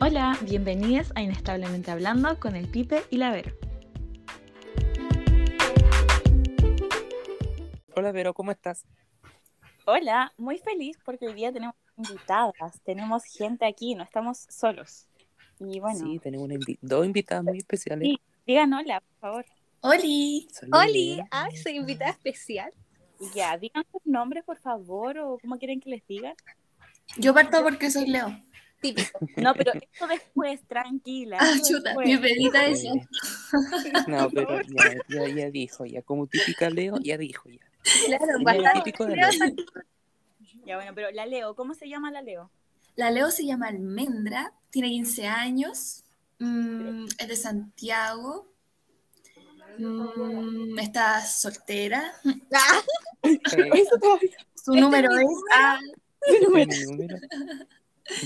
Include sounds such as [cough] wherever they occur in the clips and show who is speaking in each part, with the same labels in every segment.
Speaker 1: Hola, bienvenidos a Inestablemente Hablando con el Pipe y la Vero.
Speaker 2: Hola Vero, ¿cómo estás?
Speaker 1: Hola, muy feliz porque hoy día tenemos invitadas, tenemos gente aquí, no estamos solos. Y bueno,
Speaker 2: Sí, tenemos una invi- dos invitadas muy especiales.
Speaker 1: Sí. digan hola, por favor.
Speaker 3: ¡Oli!
Speaker 2: Saludos.
Speaker 3: ¡Oli! ¡Ay, soy invitada especial!
Speaker 1: Ya, digan sus nombres, por favor, o cómo quieren que les diga.
Speaker 3: Yo parto porque soy Leo.
Speaker 4: Típico.
Speaker 1: No, pero esto después, tranquila.
Speaker 3: Ah,
Speaker 1: esto
Speaker 3: chuta,
Speaker 1: después.
Speaker 3: mi pedita eso.
Speaker 2: No, pero ya, ya, ya dijo, ya como típica Leo, ya dijo ya.
Speaker 3: Claro,
Speaker 2: Ya,
Speaker 3: bastante.
Speaker 2: típico de Leo.
Speaker 1: Ya, bueno, pero la Leo, ¿cómo se llama la Leo?
Speaker 3: La Leo se llama Almendra, tiene 15 años, mm, es de Santiago, mm, está soltera.
Speaker 4: Ah, [laughs]
Speaker 3: Su número es. Ah,
Speaker 2: mi número.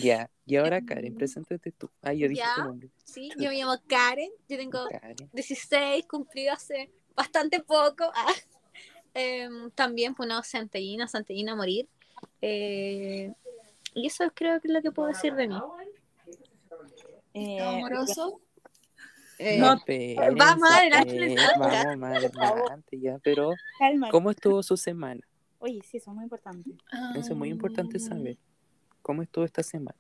Speaker 2: Ya, y ahora Karen, preséntate tú. Ah, yo dije
Speaker 4: Ya.
Speaker 2: tu nombre.
Speaker 4: sí, yo me llamo Karen, yo tengo
Speaker 2: Karen.
Speaker 4: 16, cumplido hace bastante poco. [laughs] Ah. Em, también, pues, no, Santellina, Santellina a morir. Eh, y eso creo que es lo que puedo decir de mí.
Speaker 1: Eh,
Speaker 3: amoroso.
Speaker 4: Eh,
Speaker 2: No, espérense,
Speaker 4: vamos adelante,
Speaker 2: eh. Vamos más adelante ya, pero
Speaker 1: calma.
Speaker 2: ¿cómo estuvo su semana?
Speaker 1: Oye, sí, eso es muy importante.
Speaker 2: Eso es muy importante saber. ¿Cómo estuvo esta semana?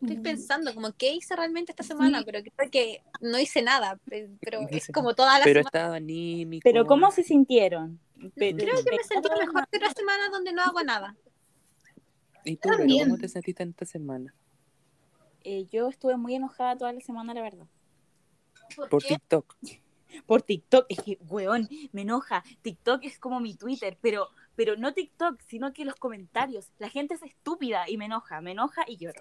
Speaker 4: Estoy pensando como qué hice realmente esta semana,
Speaker 3: Sí.
Speaker 4: pero creo que no hice nada, pe- pero es como toda la
Speaker 2: Pero
Speaker 4: semana.
Speaker 2: estaba anímico.
Speaker 1: Pero ¿cómo se sintieron?
Speaker 4: Creo que me sentí mejor que otra semana donde no hago nada.
Speaker 2: ¿Y tú,
Speaker 3: También.
Speaker 2: cómo te sentiste en esta semana?
Speaker 1: Eh, yo estuve muy enojada toda la semana, la verdad.
Speaker 2: Por? TikTok.
Speaker 1: Por TikTok, es que, weón, me enoja. TikTok es como mi Twitter, pero, pero no TikTok, sino que los comentarios. La gente es estúpida y me enoja, me enoja y lloro.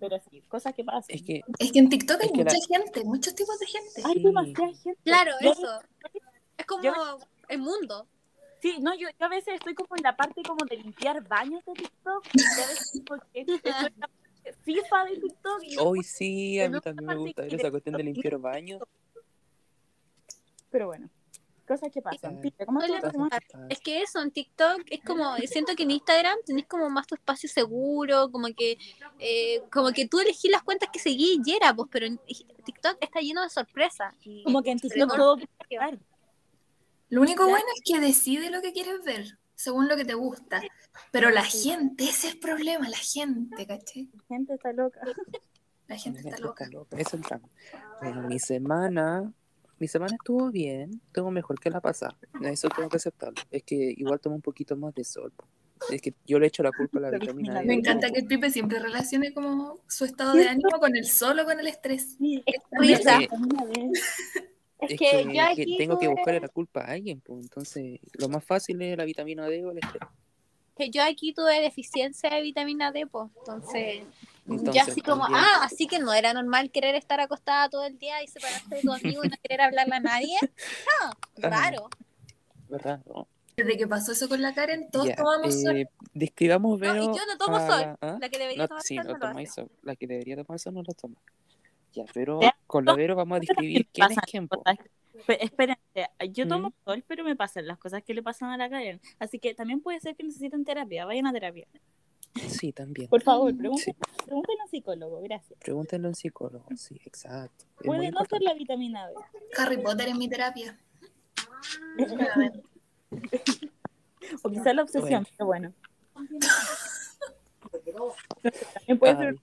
Speaker 1: Pero sí, cosas que pasan.
Speaker 2: Es que
Speaker 3: Es que en TikTok hay
Speaker 2: la-
Speaker 3: mucha gente, muchos tipos de gente.
Speaker 1: hay
Speaker 2: sí.
Speaker 1: demasiada gente.
Speaker 4: Claro,
Speaker 1: Yo-
Speaker 4: eso. Es como
Speaker 1: yo-
Speaker 4: el mundo.
Speaker 1: Sí, no, yo, yo a veces estoy como en la parte como de limpiar baños de TikTok. Y a veces porque estoy en la parte FIFA de TikTok.
Speaker 2: Hoy sí, a mí también me gusta ver esa cuestión de limpiar baños.
Speaker 1: Pero bueno, cosas que pasan.
Speaker 2: Ay.
Speaker 1: Pipe, ¿cómo
Speaker 4: Hola,
Speaker 1: estuvo tu semana?
Speaker 4: Es que eso, en TikTok es como, siento que en Instagram tenés como más tu espacio seguro, como que eh, como que tú elegís las cuentas que seguís y era, pues, pero en TikTok está lleno de sorpresas.
Speaker 1: Como que en TikTok todo.
Speaker 3: Lo único
Speaker 4: Claro.
Speaker 3: bueno es que decide lo que quieres ver, según lo que te gusta. Pero la gente, ese es el problema, la gente, ¿caché?
Speaker 1: La gente está loca.
Speaker 3: La gente está
Speaker 2: Está
Speaker 3: loca.
Speaker 2: loca, Eso es el drama. Bueno, mi semana, mi semana estuvo bien, estuvo mejor que la pasada. Eso tengo que aceptarlo. Es que igual tomo un poquito más de sol. Es que yo le echo la culpa a la [laughs] vitamina D.
Speaker 3: Me encanta que el Pipe siempre relacione como su estado de ánimo con el sol o con el estrés.
Speaker 1: Sí,
Speaker 4: Es
Speaker 2: risa. [laughs] Es que,
Speaker 4: que yo
Speaker 2: que
Speaker 4: aquí
Speaker 2: tengo que buscarle la culpa a alguien, pues. Entonces, lo más fácil es la vitamina D o el estrés.
Speaker 4: que yo aquí tuve deficiencia de vitamina D, pues, entonces,
Speaker 2: Entonces,
Speaker 4: ya así como,
Speaker 2: también-
Speaker 4: ah, así que no era normal querer estar acostada todo el día y separarte de tu amigo y no querer hablarle a nadie. [laughs] No, raro.
Speaker 2: ¿Verdad? No.
Speaker 3: Desde que pasó eso con la Karen, todos tomamos sol.
Speaker 2: eh, describamos,
Speaker 4: No, y
Speaker 2: Vero,
Speaker 4: yo no tomo
Speaker 2: a
Speaker 4: sol.
Speaker 2: la- ¿ah?
Speaker 4: La que debería
Speaker 2: No,
Speaker 4: tomar
Speaker 2: sí,
Speaker 4: sol
Speaker 2: no
Speaker 4: no lo
Speaker 2: sol. La que debería tomar sol no lo toma. Ya, pero con la Vero vamos a describir quién es quién.
Speaker 1: Pe- Espérense, yo tomo
Speaker 2: ¿Mm?
Speaker 1: sol, pero me pasan las cosas que le pasan a la Karen. Así que también puede ser que necesiten terapia. Vayan a terapia.
Speaker 2: Sí, también.
Speaker 1: Por favor, pregunten,
Speaker 2: Sí.
Speaker 1: a un psicólogo. Gracias.
Speaker 2: Pregúntenle a un psicólogo. Sí, exacto.
Speaker 1: Puede no ser la vitamina D.
Speaker 3: Harry Potter es mi terapia. [laughs]
Speaker 1: O quizás la obsesión,
Speaker 2: Bueno.
Speaker 1: pero bueno. [laughs] También puede ser.
Speaker 2: Ay,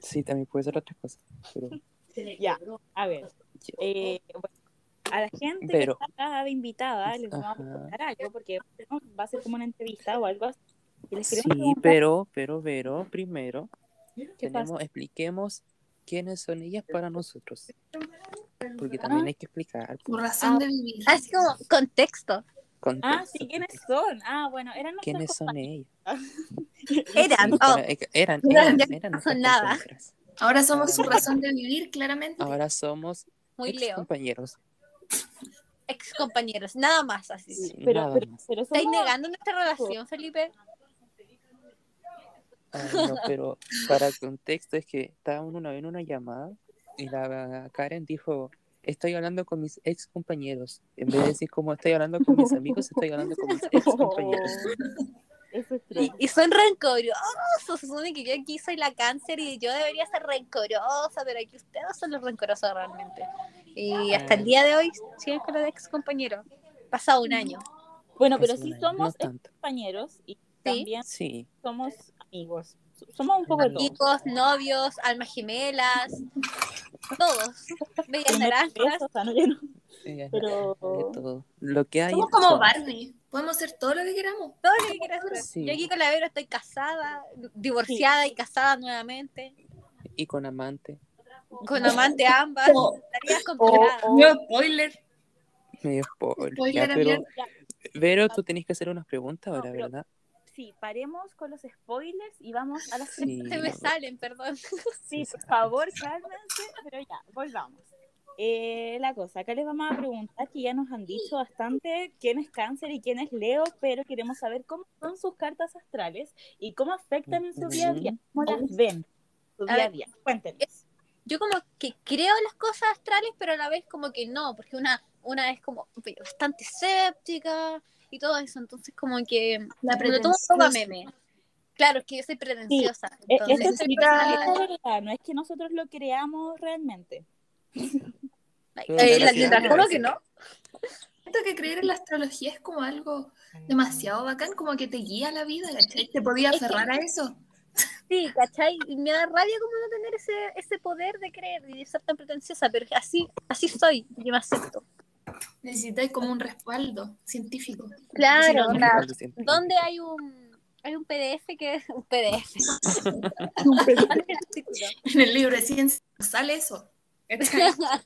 Speaker 2: Sí, también puede ser otras cosas. Pero
Speaker 1: Ya, a ver. eh, bueno, a la gente
Speaker 2: Pero-
Speaker 1: que está de invitada les vamos a preguntar algo porque va a ser como una entrevista o algo así.
Speaker 2: Sí,
Speaker 1: preguntar,
Speaker 2: pero, pero, Vero, primero,
Speaker 1: ¿qué
Speaker 2: tenemos,
Speaker 1: pasa?
Speaker 2: expliquemos quiénes son ellas para nosotros. Porque
Speaker 1: Ah.
Speaker 2: también hay que explicar.
Speaker 3: Tu
Speaker 2: po,
Speaker 3: razón
Speaker 4: Ah.
Speaker 3: de vivir.
Speaker 4: Así como contexto.
Speaker 2: contexto,
Speaker 1: Ah, sí, ¿quiénes son? Ah, bueno, eran nuestras
Speaker 2: ¿Quiénes son ellas? [laughs]
Speaker 4: Eran, oh,
Speaker 2: eran,
Speaker 3: Eran,
Speaker 2: eran,
Speaker 4: ya
Speaker 2: eran
Speaker 4: no son nada.
Speaker 2: compañeras.
Speaker 3: Ahora somos su razón de vivir, claramente.
Speaker 2: Ahora somos
Speaker 4: muy
Speaker 2: ex
Speaker 4: Leo.
Speaker 2: compañeros.
Speaker 4: Ex compañeros, nada más así.
Speaker 2: Sí,
Speaker 1: pero,
Speaker 2: nada
Speaker 1: pero,
Speaker 2: más.
Speaker 1: pero
Speaker 4: ¿Estáis
Speaker 1: somos-
Speaker 4: negando nuestra relación, Felipe?
Speaker 2: Ah, no, pero para contexto es que estábamos una vez en una llamada y la Karen dijo, estoy hablando con mis ex compañeros. En vez de decir como estoy hablando con mis amigos, estoy hablando con mis ex compañeros. [laughs]
Speaker 1: Eso es
Speaker 4: Y, son rencorosos. Se supone que yo aquí soy la cáncer y yo debería ser rencorosa, pero aquí ustedes son los rencorosos realmente. Y hasta el día de hoy siguen con los ex compañeros. Pasado un año.
Speaker 1: Bueno, pero sí somos
Speaker 2: no
Speaker 1: compañeros y también
Speaker 2: Sí,
Speaker 1: somos amigos. Somos un poco de.
Speaker 4: Amigos, novios, almas gemelas, todos.
Speaker 1: No
Speaker 4: naranjas.
Speaker 1: eso, o sea, no, yo no-
Speaker 2: sí, es
Speaker 1: Pero-
Speaker 2: de todo. Lo que hay.
Speaker 3: Somos como. Barbie. Podemos hacer todo lo que queramos.
Speaker 4: Todo lo que hacer.
Speaker 2: Sí.
Speaker 4: Yo aquí con la Vero estoy casada, divorciada y casada nuevamente,
Speaker 2: Y con amante.
Speaker 4: con amante ambas.
Speaker 3: Como-
Speaker 4: Tareas complicadas.
Speaker 1: o-
Speaker 3: No spoiler.
Speaker 2: Medio spoiler.
Speaker 3: Spoiler
Speaker 2: ya, pero. Vero, tú tenés que hacer unas preguntas ahora,
Speaker 1: No, pero-
Speaker 2: ¿verdad?
Speaker 1: Sí, paremos con los spoilers y vamos a las
Speaker 2: Sí.
Speaker 4: Se me salen, perdón.
Speaker 1: Sí, por favor, cálmense, pero ya, volvamos. Eh, la cosa, acá les vamos a preguntar que ya nos han dicho bastante quién es cáncer y quién es Leo, pero queremos saber cómo son sus cartas astrales y cómo afectan en su día a día, cómo las ven, su
Speaker 4: A
Speaker 1: día a día. Cuéntenos.
Speaker 4: Yo como que creo en las cosas astrales, pero a la vez como que no, porque una, una es como bastante escéptica y todo eso, entonces como que
Speaker 3: La
Speaker 4: lo tomo a
Speaker 3: pretenciosa.
Speaker 4: meme. Claro, es que yo soy pretenciosa.
Speaker 1: Eh,
Speaker 4: entonces-
Speaker 1: Eso es verdad, no es que nosotros lo creamos realmente.
Speaker 4: Eh, la- juro que no.
Speaker 3: Siento que creer en la astrología es como algo demasiado bacán, como que te guía la vida, ¿cachai? Te podía aferrar a eso.
Speaker 4: Sí, ¿cachai? Y me da rabia como no tener ese, ese poder de creer y de ser tan pretenciosa, pero así, así soy, yo me acepto.
Speaker 3: Necesitáis como un respaldo científico.
Speaker 4: Claro,
Speaker 3: Sí, no,
Speaker 4: o sea,
Speaker 2: Algo científico.
Speaker 4: ¿dónde hay un, hay un PDF que es un PDF? ¿Dónde es [laughs] el artículo?
Speaker 3: En el libro de ciencia sale eso. [laughs]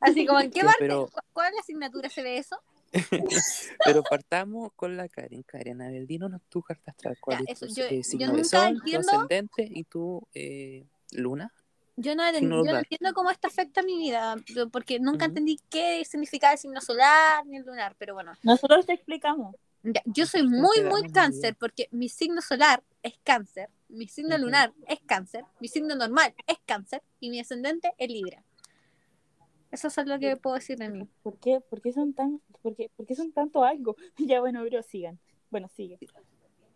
Speaker 4: Así como, ¿en qué parte?
Speaker 2: pero-
Speaker 4: ¿Cu- ¿Cuál es la asignatura se ve eso? [laughs]
Speaker 2: Pero partamos con la Karen. Karen, a ver, dinos tu carta astral. ¿Cuál
Speaker 4: Ya,
Speaker 2: es
Speaker 4: eso,
Speaker 2: tu
Speaker 4: yo-
Speaker 2: eh,
Speaker 4: yo
Speaker 2: signo
Speaker 4: nunca
Speaker 2: de sol,
Speaker 4: entiendo-
Speaker 2: tu ascendente y tu eh, luna?
Speaker 4: Yo no, yo no entiendo cómo esto afecta mi vida, porque nunca entendí qué significaba el signo solar ni el lunar, pero bueno.
Speaker 1: Nosotros te explicamos.
Speaker 4: Ya, yo soy muy, muy cáncer porque mi signo solar es cáncer, mi signo lunar es cáncer, mi signo normal es cáncer y mi ascendente es libra. Eso es lo que puedo decir de mí.
Speaker 1: ¿Por qué, por qué son tan, por qué, por qué son tanto algo? [laughs] ya bueno, pero sigan. Bueno, sigue.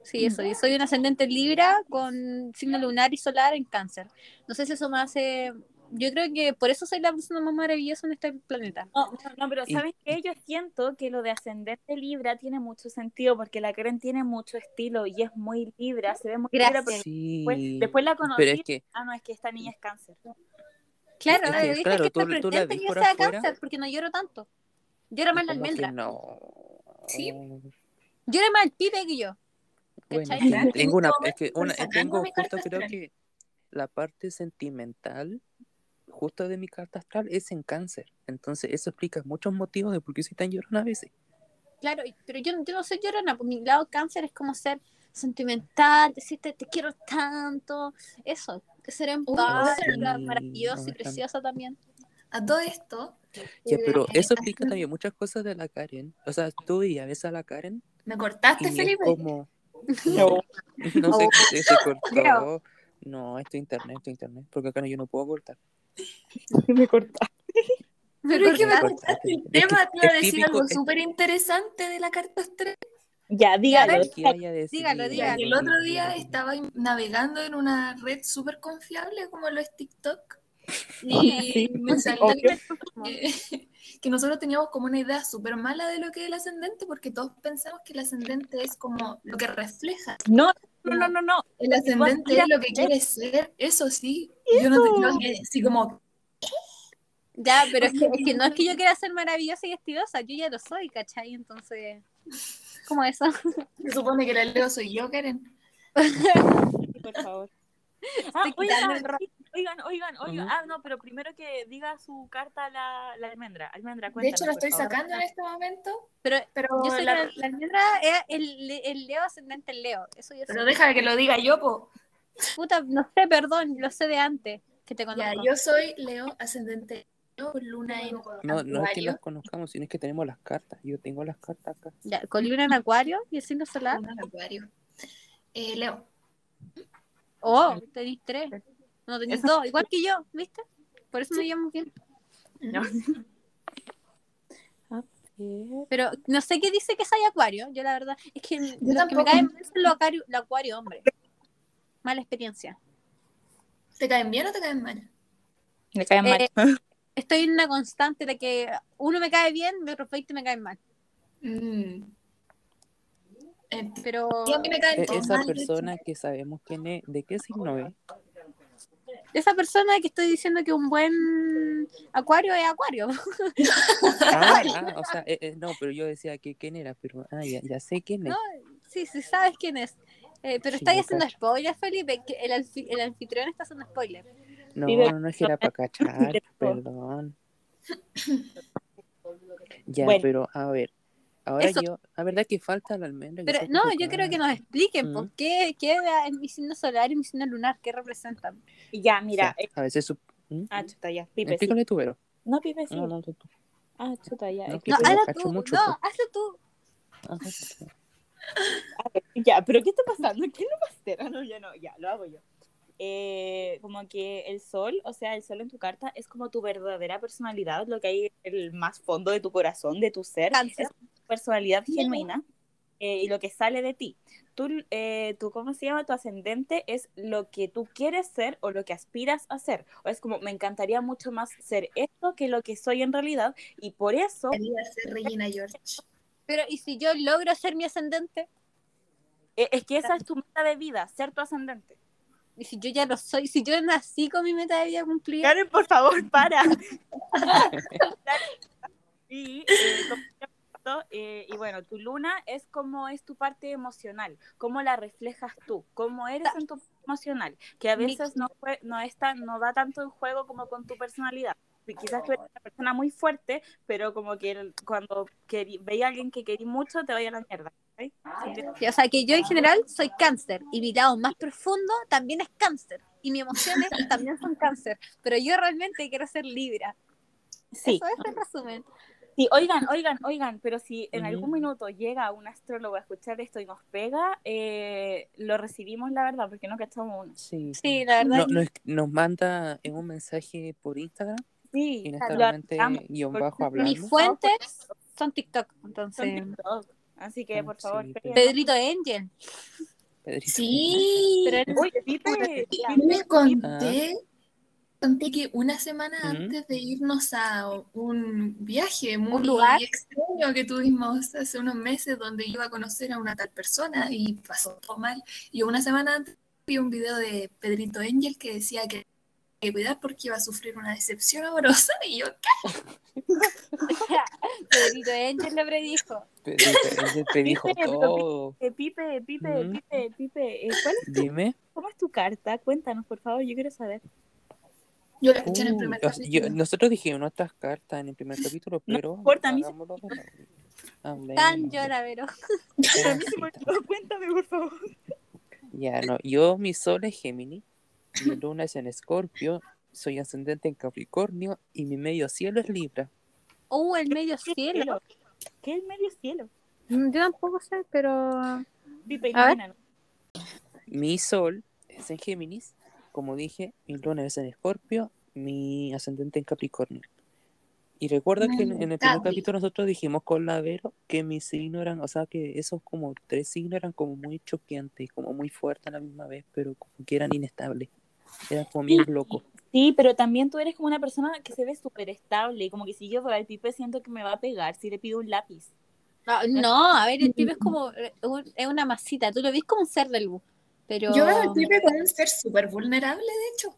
Speaker 4: Sí, eso. Yo soy un ascendente en libra con signo lunar y solar en cáncer. No sé si eso me hace... Yo creo que por eso soy la persona más maravillosa en este planeta.
Speaker 1: No, no, no, pero
Speaker 2: Y-
Speaker 1: ¿sabes qué? Yo siento que lo de ascendente Libra tiene mucho sentido porque la Karen tiene mucho estilo y es muy Libra, se ve muy Libra,
Speaker 4: Gracias.
Speaker 1: pero
Speaker 2: Sí.
Speaker 1: después, después la conocí.
Speaker 2: Pero es que
Speaker 1: Ah, no, es que esta niña es cáncer.
Speaker 4: Claro,
Speaker 2: Es que,
Speaker 4: dije
Speaker 2: claro,
Speaker 4: que
Speaker 2: tú-
Speaker 4: está
Speaker 2: tú la
Speaker 4: que
Speaker 2: por
Speaker 4: sea
Speaker 2: afuera.
Speaker 4: cáncer porque no lloro tanto. Llora más la almendra.
Speaker 2: no.
Speaker 3: Sí.
Speaker 4: Llora más el pibe que yo.
Speaker 2: Bueno, tengo una, es que una, tengo justo creo
Speaker 3: astral.
Speaker 2: que la parte sentimental justo de mi carta astral es en cáncer. Entonces eso explica muchos motivos de por qué soy tan llorona a veces.
Speaker 4: Claro, pero yo, yo no soy llorona, porque mi lado cáncer es como ser sentimental, decirte te quiero tanto, eso, ser empática,
Speaker 2: sí,
Speaker 4: maravillosa y preciosa también.
Speaker 3: A todo esto,
Speaker 2: Ya, pero eso explica también muchas cosas de la Karen. O sea, tú y a veces a la Karen
Speaker 3: ¿Me cortaste, Felipe?
Speaker 2: como
Speaker 1: No.
Speaker 2: no sé
Speaker 4: Oh.
Speaker 2: qué se cortó. No, esto es internet, esto es internet, porque acá no, yo no puedo cortar. [laughs]
Speaker 1: Me corta.
Speaker 3: Pero es que me
Speaker 2: cortaste.
Speaker 3: cortaste el
Speaker 2: Es que
Speaker 3: tema, te iba a decir algo súper interesante de la carta astral.
Speaker 1: Ya, dígalo.
Speaker 4: dígalo, dígalo.
Speaker 3: El otro día estaba navegando en una red súper confiable como lo es TikTok y [laughs]
Speaker 1: Sí,
Speaker 3: me [laughs] salió que, [laughs] que nosotros teníamos como una idea súper mala de lo que es el ascendente porque todos pensamos que el ascendente es como lo que refleja.
Speaker 1: No, no, no, no, no.
Speaker 3: El ascendente
Speaker 1: mira,
Speaker 3: es lo que quiere ser, eso sí. Yo no te yo quedé así como,
Speaker 4: Ya, pero es que, es que no es que yo quiera ser maravillosa y estilosa, yo ya lo soy, ¿cachai? Entonces, ¿cómo eso?
Speaker 3: se supone que la Leo soy yo, Karen.
Speaker 1: Por favor. Ah,
Speaker 4: el
Speaker 1: oigan, oigan, oigan. Ah, no, pero primero que diga su carta a la, la almendra. Almendra,
Speaker 3: De
Speaker 1: cuéntanos,
Speaker 3: hecho, lo
Speaker 1: por
Speaker 3: estoy
Speaker 1: favor.
Speaker 3: sacando en este momento,
Speaker 4: Pero
Speaker 3: pero,
Speaker 4: yo soy
Speaker 3: la-
Speaker 4: la, la almendra, es el, el Leo ascendente en Leo, eso yo
Speaker 3: pero
Speaker 4: sé.
Speaker 3: deja que lo diga yo, po.
Speaker 4: Puta, no sé, perdón, lo sé de antes, que te
Speaker 3: Ya,
Speaker 4: conozco.
Speaker 3: yo soy Leo, ascendente Leo, con luna en
Speaker 2: No, no es que las conozcamos, sino es que tenemos las cartas. Yo tengo las cartas acá.
Speaker 4: Ya, con luna en acuario y el signo solar.
Speaker 3: Luna en Acuario. Eh, Leo,
Speaker 4: Oh, tenéis tres. No, tenéis
Speaker 1: Eso-
Speaker 4: dos, igual que yo, ¿viste? Por eso me llamo bien.
Speaker 1: No. [laughs]
Speaker 4: Pero no sé qué dice que soy acuario. Yo la verdad es que me caen mal son los acuario, los acuario hombre. Mala experiencia.
Speaker 3: ¿Te caen bien o te caen mal?
Speaker 1: Me caen mal.
Speaker 4: Eh, [laughs] Estoy en una constante de que uno me cae bien, y otros 20 me caen mal.
Speaker 3: Mm. Eh,
Speaker 4: Pero
Speaker 3: y a mí me caen
Speaker 2: E- Esa persona que sabemos quién es, ¿de qué signo es?
Speaker 4: Esa persona que estoy diciendo que un buen acuario es acuario.
Speaker 2: Ah, [laughs] ah, o sea, eh, eh, no, pero yo decía que quién era, pero ah, ya, ya sé quién es.
Speaker 4: No, sí, sí sabes quién es. Eh, pero
Speaker 2: Sí,
Speaker 4: estáis haciendo
Speaker 2: cacho.
Speaker 4: spoilers, Felipe. que el, anfi- el anfitrión está haciendo spoilers.
Speaker 2: No, no, no es que era para cachar, [laughs] perdón. Ya,
Speaker 1: Bueno.
Speaker 2: pero a ver, ahora
Speaker 4: Eso.
Speaker 2: yo, la verdad que falta la almendra.
Speaker 4: Pero no, yo creo que nos expliquen
Speaker 2: Mm.
Speaker 4: por qué, qué es mi signo solar y mi signo lunar, qué representan.
Speaker 1: Ya, mira.
Speaker 2: Sí,
Speaker 1: eh,
Speaker 2: a veces su... ¿Mm?
Speaker 1: ah, chuta, ya. Pipe, sí.
Speaker 2: Explícale tú, Vero.
Speaker 1: No, Pipe, sí.
Speaker 2: No, no, tú, tú.
Speaker 1: Ah, chuta, ya.
Speaker 2: No,
Speaker 1: es que-
Speaker 4: No, hazlo tú,
Speaker 2: mucho,
Speaker 4: no,
Speaker 2: pues.
Speaker 4: hazlo tú.
Speaker 2: Ajá. [laughs]
Speaker 1: Ya, pero ¿qué está pasando? ¿Quién lo va a hacer? Ah, no, ya no, ya, lo hago yo. Eh, como que el sol, o sea, el sol en tu carta es como tu verdadera personalidad, lo que hay en el más fondo de tu corazón, de tu ser,
Speaker 4: Cáncer.
Speaker 1: es personalidad genuina eh, y lo que sale de ti. Tú, eh, tú, ¿cómo se llama? Tu ascendente es lo que tú quieres ser o lo que aspiras a ser. O es como, me encantaría mucho más ser esto que lo que soy en realidad y por eso
Speaker 3: Quería ser Regina George.
Speaker 4: Pero, ¿y si yo logro ser mi ascendente?
Speaker 1: eh, es que esa es tu meta de vida, ser tu ascendente.
Speaker 4: Y si yo ya lo soy, si yo nací con mi meta de vida cumplida,
Speaker 1: Karen, por favor, para. [laughs] [laughs] y, eh, pasó, eh, y bueno, tu luna es como es tu parte emocional, cómo la reflejas tú, cómo eres en tu parte emocional, que a veces no, fue- no, es tan- no va tanto en juego como con tu personalidad. Y Quizás tú eres una persona muy fuerte, pero como que cuando veía a alguien que querí mucho, te vaya a la mierda. ¿sí? Que-
Speaker 4: o sea, que yo en general soy cáncer y mi lado más profundo también es cáncer y mis emociones [laughs] también son cáncer, pero yo realmente quiero ser libra.
Speaker 1: Sí,
Speaker 4: Eso es el resumen.
Speaker 1: Sí, oigan, oigan, oigan, pero si en algún minuto llega un astrólogo a escuchar esto y nos pega, eh, lo recibimos, la verdad, porque no cachamos uno.
Speaker 2: Sí.
Speaker 4: Sí, la verdad.
Speaker 2: No, no es- nos manda en un mensaje por Instagram,
Speaker 1: Sí, amamos, guion
Speaker 2: bajo hablando.
Speaker 4: mis fuentes son TikTok,
Speaker 1: son
Speaker 4: entonces.
Speaker 1: TikTok. Así que, por
Speaker 2: Ah,
Speaker 1: favor,
Speaker 2: sí.
Speaker 4: Pedrito Angel.
Speaker 2: Pedrito.
Speaker 3: Sí.
Speaker 4: Pero eres-
Speaker 1: Oye, Pipe,
Speaker 3: Yo
Speaker 1: Pipe,
Speaker 3: les conté, conté que una semana antes de irnos a un viaje muy
Speaker 4: lugar?
Speaker 3: extraño que tuvimos hace unos meses donde iba a conocer a una tal persona y pasó todo mal. Y una semana antes vi un video de Pedrito Angel que decía que que cuidar porque iba a sufrir una decepción amorosa y yo [laughs]
Speaker 4: Pedrito Angel lo predijo.
Speaker 2: Pedrito, él te dijo
Speaker 1: Pipe, pero
Speaker 2: todo.
Speaker 1: Pipe, Pipe, Pipe. Pipe, Pipe, eh, ¿cuál es tu-
Speaker 2: Dime.
Speaker 1: ¿cómo es tu carta? Cuéntanos, por favor, yo quiero saber.
Speaker 3: Yo la escuché en el
Speaker 2: Uy,
Speaker 3: primer
Speaker 2: yo-
Speaker 3: capítulo.
Speaker 2: nosotros dijimos nuestras cartas en el primer [laughs] capítulo, pero
Speaker 1: importa, a mí se-.
Speaker 2: Hablemos.
Speaker 4: Tan. [laughs]
Speaker 1: Pero a mí se me olvidó, cuéntame, por favor.
Speaker 2: Ya, no, yo mi sol es Géminis, mi luna es en Escorpio, soy ascendente en Capricornio y mi medio cielo es Libra.
Speaker 4: Uh, el medio cielo.
Speaker 1: ¿Qué es el medio cielo?
Speaker 4: Mm, Yo tampoco sé, pero. A ver.
Speaker 2: Mi sol es en Géminis, como dije, mi luna es en Escorpio, mi ascendente en Capricornio. Y recuerda que en, en el primer capítulo nosotros dijimos con la Vero que mis signos eran, o sea, que esos como tres signos eran como muy choqueantes, como muy fuertes a la misma vez, pero como que eran inestables. Eran como bien locos.
Speaker 1: Sí, pero también tú eres como una persona que se ve súper estable y como que si yo fuera el Pipe siento que me va a pegar si le pido un lápiz.
Speaker 4: No, no, a ver, el pibe es como. eh, un- Es una masita. Tú lo ves como un ser de luz. Pero.
Speaker 3: Yo veo al Pipe como un ser súper vulnerable, de hecho.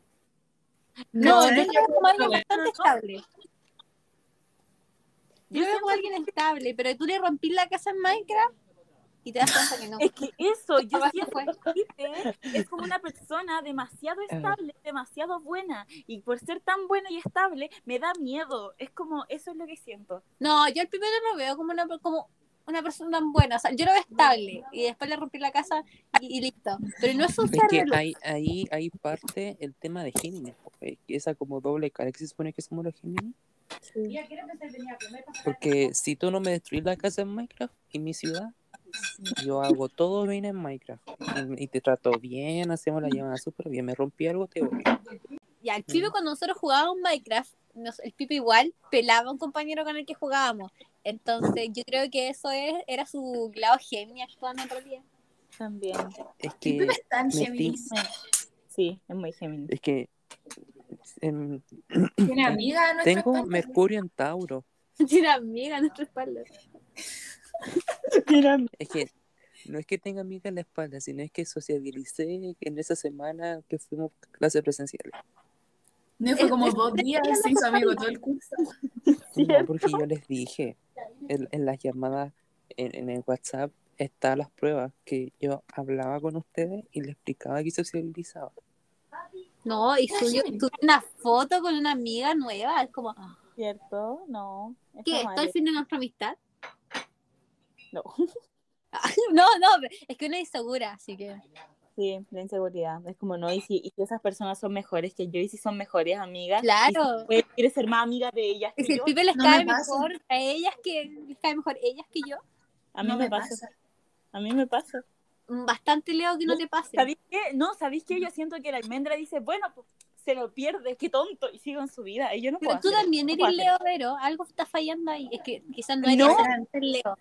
Speaker 4: No,
Speaker 3: ¿Cachai?
Speaker 4: yo veo como alguien
Speaker 3: No,
Speaker 4: bastante estable. Yo veo como alguien estable, pero tú le rompís la casa en Minecraft y te das cuenta que no.
Speaker 1: Es que eso, yo siento que Pipe es como una persona demasiado estable, demasiado buena y por ser tan buena y estable me da miedo. Es como, eso es lo que siento.
Speaker 4: No, yo el primero lo veo como una, como una persona tan buena. O sea, yo lo veo estable y después le rompí la casa y, y listo. Pero no es un
Speaker 2: Es que ahí, ahí, ahí parte el tema de Géminis, porque esa como doble cara que se supone que somos los Géminis. Porque si tú no me destruyes la casa en Minecraft, en mi ciudad, yo hago todo bien en Minecraft. Y, y te trato bien, hacemos la llamada súper bien. Me rompí algo, te odio.
Speaker 4: Ya, el pibe cuando nosotros jugábamos Minecraft, nos- el pibe igual pelaba a un compañero con el que jugábamos. Entonces, yo creo que eso es, era su lado Gemini actuando en realidad.
Speaker 1: También.
Speaker 2: Es
Speaker 3: El
Speaker 2: que
Speaker 3: Pipe es tan.
Speaker 1: Sí, es muy Gemini.
Speaker 2: Es que
Speaker 3: Tiene amiga a nuestra
Speaker 2: tengo
Speaker 3: espalda?
Speaker 2: Mercurio en Tauro. [laughs]
Speaker 4: Tiene amiga a nuestra espalda. [laughs]
Speaker 2: Es que no es que tenga amiga en la espalda, sino es que sociabilicé en esa semana que fuimos a clases presenciales.
Speaker 3: No fue como dos días, se hizo amigo todo el curso. [laughs]
Speaker 2: No, porque yo les dije en, en las llamadas, en, en el WhatsApp, están las pruebas que yo hablaba con ustedes y les explicaba que sociabilizaba.
Speaker 4: No, y subió, una foto con una amiga nueva. Es como,
Speaker 1: ¿Cierto? No.
Speaker 4: ¿qué? ¿Está el fin de nuestra amistad?
Speaker 1: No. [laughs]
Speaker 4: No, no, es que una es insegura, así que.
Speaker 1: Sí, la inseguridad. Es como, no, y si, y si esas personas son mejores que yo, y si son mejores amigas.
Speaker 4: Claro.
Speaker 1: Y si quieres ser más amiga de ellas que
Speaker 4: Y si el pibe les
Speaker 3: No
Speaker 4: cae
Speaker 3: me pasa.
Speaker 4: mejor a ellas que les cae mejor ellas que yo.
Speaker 1: A mí
Speaker 3: No
Speaker 1: me,
Speaker 3: me
Speaker 1: pasa.
Speaker 3: pasa.
Speaker 1: A mí me pasa.
Speaker 4: Bastante leo que no te pase.
Speaker 1: ¿Sabéis qué? No, ¿sabéis qué? Yo siento que la almendra dice, bueno, pues se lo pierde, qué tonto, y sigue en su vida. Y yo no puedo
Speaker 4: Pero tú
Speaker 1: hacer-
Speaker 4: también
Speaker 1: no
Speaker 4: eres
Speaker 1: puedo
Speaker 4: Leo, pero algo está fallando ahí. Es que quizás no eres
Speaker 1: No.
Speaker 4: Leo.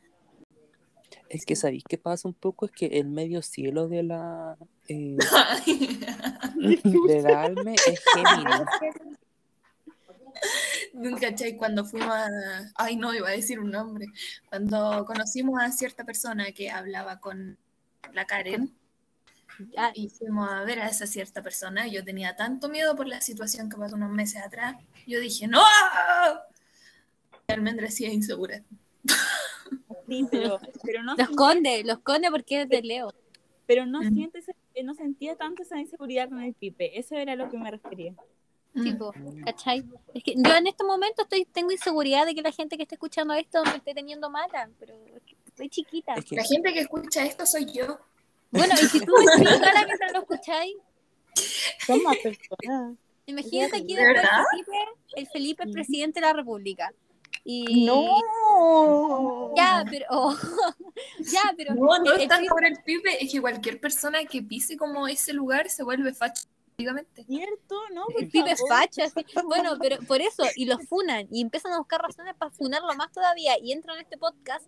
Speaker 2: Es que sabéis qué pasa un poco, es que el medio cielo de la eh, [laughs] [laughs] de darme es Géminis. [laughs]
Speaker 3: ¿Cachai? Cuando fuimos a... Ay, no, iba a decir un nombre. Cuando conocimos a cierta persona que hablaba con la Karen
Speaker 4: Ah,
Speaker 3: y fuimos a ver a esa cierta persona, yo tenía tanto miedo por la situación que pasó unos meses atrás, yo dije, ¡No! Almendra sí es insegura.
Speaker 1: Sí, pero, pero no,
Speaker 4: lo esconde, lo esconde porque es de Leo.
Speaker 1: pero no,
Speaker 3: Ujú.
Speaker 1: siente ese- eh, no sentía tanto esa inseguridad con el pipe. Eso era lo que me refería.
Speaker 3: Mm.
Speaker 4: Tipo, ¿cachai? Es que yo en este momento estoy, tengo inseguridad de que la gente que esté escuchando esto me esté teniendo mala, pero estoy chiquita.
Speaker 2: Es que
Speaker 3: La gente que escucha esto soy yo.
Speaker 4: Bueno, y si tú me cara mientras lo escucháis,
Speaker 1: Son más personas.
Speaker 4: imagínate aquí
Speaker 3: ¿De
Speaker 4: después el Felipe, el Felipe es presidente de la República. Y
Speaker 1: No.
Speaker 4: ya, pero [laughs] ya, pero
Speaker 3: No, no es tanto por el pibe, es que cualquier persona que pise como ese lugar se vuelve prácticamente.
Speaker 1: ¿Cierto? No,
Speaker 4: el pibe es
Speaker 1: favor.
Speaker 4: facha, así. bueno, pero por eso, y lo funan, y empiezan a buscar razones para funarlo más todavía, y entran en este podcast,